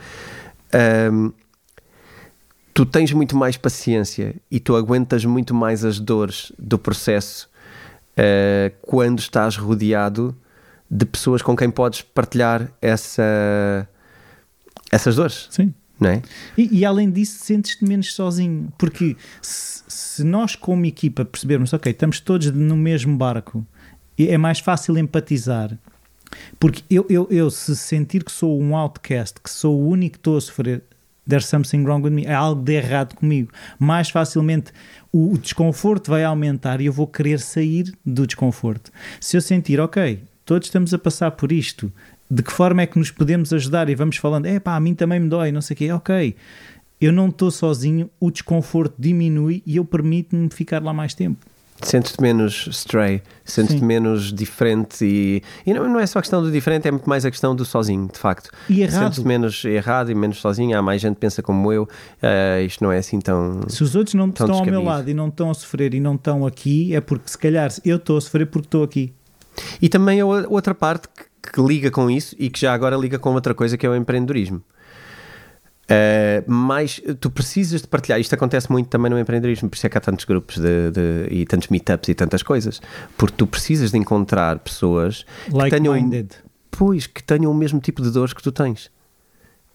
Um, tu tens muito mais paciência e tu aguentas muito mais as dores do processo uh, quando estás rodeado de pessoas com quem podes partilhar essa, essas dores. Sim. Não é? e, e além disso, sentes-te menos sozinho, porque se, se nós, como equipa, percebermos, ok, estamos todos no mesmo barco, é mais fácil empatizar. Porque eu, eu, eu, se sentir que sou um outcast, que sou o único que estou a sofrer, there's something wrong with me, há algo de errado comigo. Mais facilmente o, o desconforto vai aumentar e eu vou querer sair do desconforto. Se eu sentir, ok, todos estamos a passar por isto, de que forma é que nos podemos ajudar e vamos falando, é pá, a mim também me dói, não sei o quê, ok. Eu não estou sozinho, o desconforto diminui e eu permito-me ficar lá mais tempo. Sentes-te menos stray, sentes-te menos diferente e, e não, não, é só a questão do diferente, é muito mais a questão do sozinho, de facto. E errado. Sentes-te menos errado e menos sozinho, há mais gente que pensa como eu, uh, isto não é assim tão. Se os outros não estão descabido. ao meu lado e não estão a sofrer e não estão aqui, é porque se calhar eu estou a sofrer porque estou aqui. E também a outra parte que, que liga com isso e que já agora liga com outra coisa que é o empreendedorismo. Uh, mas tu precisas de partilhar. Isto acontece muito também no empreendedorismo, por isso é que há tantos grupos de, de, e tantos meetups e tantas coisas. Porque tu precisas de encontrar pessoas like que tenham, minded. pois, que tenham o mesmo tipo de dores que tu tens.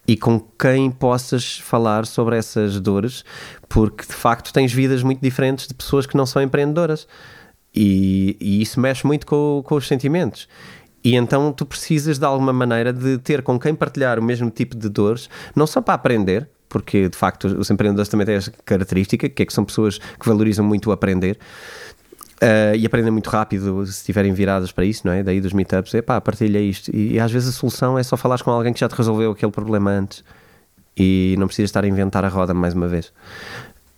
E com quem possas falar sobre essas dores, porque de facto tens vidas muito diferentes de pessoas que não são empreendedoras. E, e isso mexe muito com, com os sentimentos. E então tu precisas de alguma maneira de ter com quem partilhar o mesmo tipo de dores, não só para aprender, porque de facto os empreendedores também têm essa característica, que é que são pessoas que valorizam muito o aprender. Uh, e aprendem muito rápido se estiverem viradas para isso, não é? Daí dos meetups, epá, partilha isto. E, e às vezes a solução é só falar com alguém que já te resolveu aquele problema antes e não precisas estar a inventar a roda mais uma vez.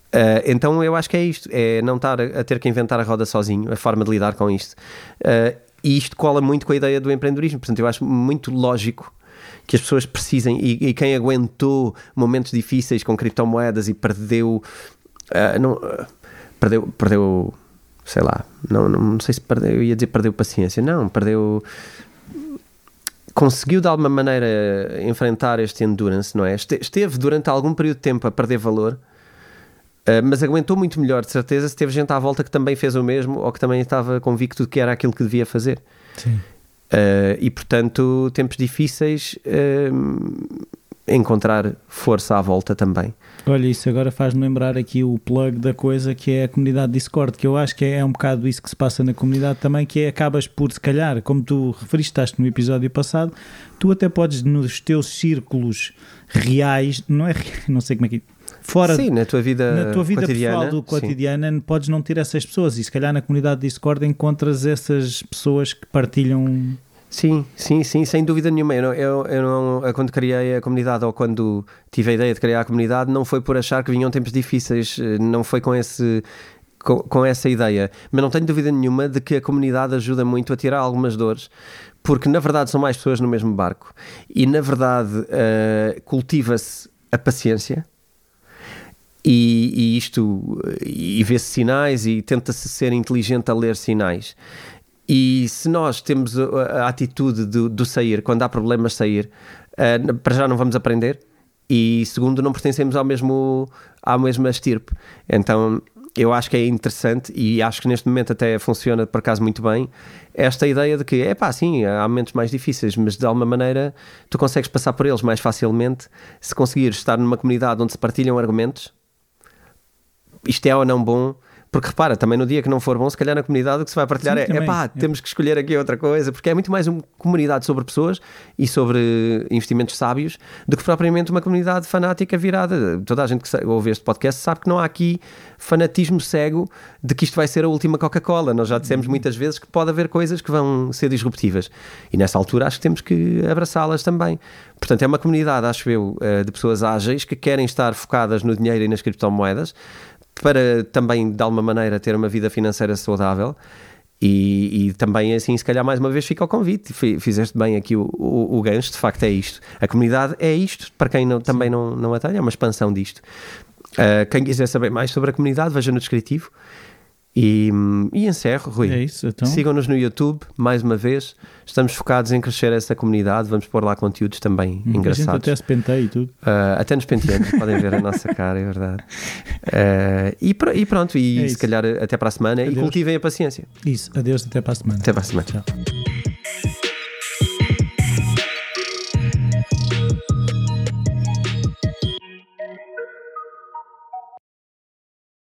Uh, então eu acho que é isto, é não estar a, a, ter que inventar a roda sozinho, a forma de lidar com isto. Uh, e isto cola muito com a ideia do empreendedorismo. Portanto, eu acho muito lógico que as pessoas precisem e, e quem aguentou momentos difíceis com criptomoedas e perdeu, uh, não, perdeu, perdeu, sei lá, não, não, não sei se perdeu, eu ia dizer perdeu paciência, não, perdeu conseguiu de alguma maneira enfrentar este endurance, não é? Esteve durante algum período de tempo a perder valor Uh, mas aguentou muito melhor, de certeza, se teve gente à volta que também fez o mesmo ou que também estava convicto de que era aquilo que devia fazer. Sim. Uh, e portanto, tempos difíceis uh, encontrar força à volta também. Olha, isso agora faz-me lembrar aqui o plug da coisa que é a comunidade Discord, que eu acho que é, é um bocado isso que se passa na comunidade também, que é acabas por, se calhar, como tu referiste no episódio passado, tu até podes nos teus círculos reais, não é não sei como é que fora Sim, na tua vida, na tua vida cotidiana, pessoal do cotidiana sim. podes não ter essas pessoas e se calhar na comunidade Discord encontras essas pessoas que partilham Sim, sim, sim, sem dúvida nenhuma. Eu, eu, eu não, quando criei a comunidade ou quando tive a ideia de criar a comunidade, não foi por achar que vinham tempos difíceis, eh, não foi com esse. Com, com essa ideia, mas não tenho dúvida nenhuma de que a comunidade ajuda muito a tirar algumas dores, porque na verdade são mais pessoas no mesmo barco e na verdade uh, cultiva-se a paciência, e, e, isto e vê-se sinais e tenta-se ser inteligente a ler sinais. E se nós temos a, a atitude do, do, sair, quando há problemas sair, uh, para já não vamos aprender e segundo não pertencemos ao mesmo à mesma estirpe. Então eu acho que é interessante e acho que neste momento até funciona por acaso muito bem esta ideia de que é pá, sim, há momentos mais difíceis, mas de alguma maneira tu consegues passar por eles mais facilmente se conseguires estar numa comunidade onde se partilham argumentos. Isto é ou não bom, porque repara, também no dia que não for bom, se calhar na comunidade o que se vai partilhar Sim, é, pá, é. temos que escolher aqui outra coisa, porque é muito mais uma comunidade sobre pessoas e sobre investimentos sábios do que propriamente uma comunidade fanática virada. Toda a gente que ouve este podcast sabe que não há aqui fanatismo cego de que isto vai ser a última Coca-Cola. Nós já dissemos uhum. muitas vezes que pode haver coisas que vão ser disruptivas e nessa altura acho que temos que abraçá-las também. Portanto, é uma comunidade, acho eu, eh, de pessoas ágeis que querem estar focadas no dinheiro e nas criptomoedas para também, de alguma maneira, ter uma vida financeira saudável. E, e, também, assim, se calhar mais uma vez fica o convite. Fizeste bem aqui o, o, o gancho, de facto é isto. A comunidade é isto, para quem não, também não, não a tem, é uma expansão disto. Uh, quem quiser saber mais sobre a comunidade, veja no descritivo. E, e encerro, Rui. É isso, então. Sigam-nos no YouTube, mais uma vez. Estamos focados em crescer essa comunidade. Vamos pôr lá conteúdos também hum, engraçados. A gente até se penteia e tudo. Uh, até nos penteamos, podem ver a nossa cara, é verdade. Uh, e, e, pronto, e é se calhar até para a semana. Adeus. E cultivem a paciência. Isso, adeus, até para a semana. Até para a semana. Tchau.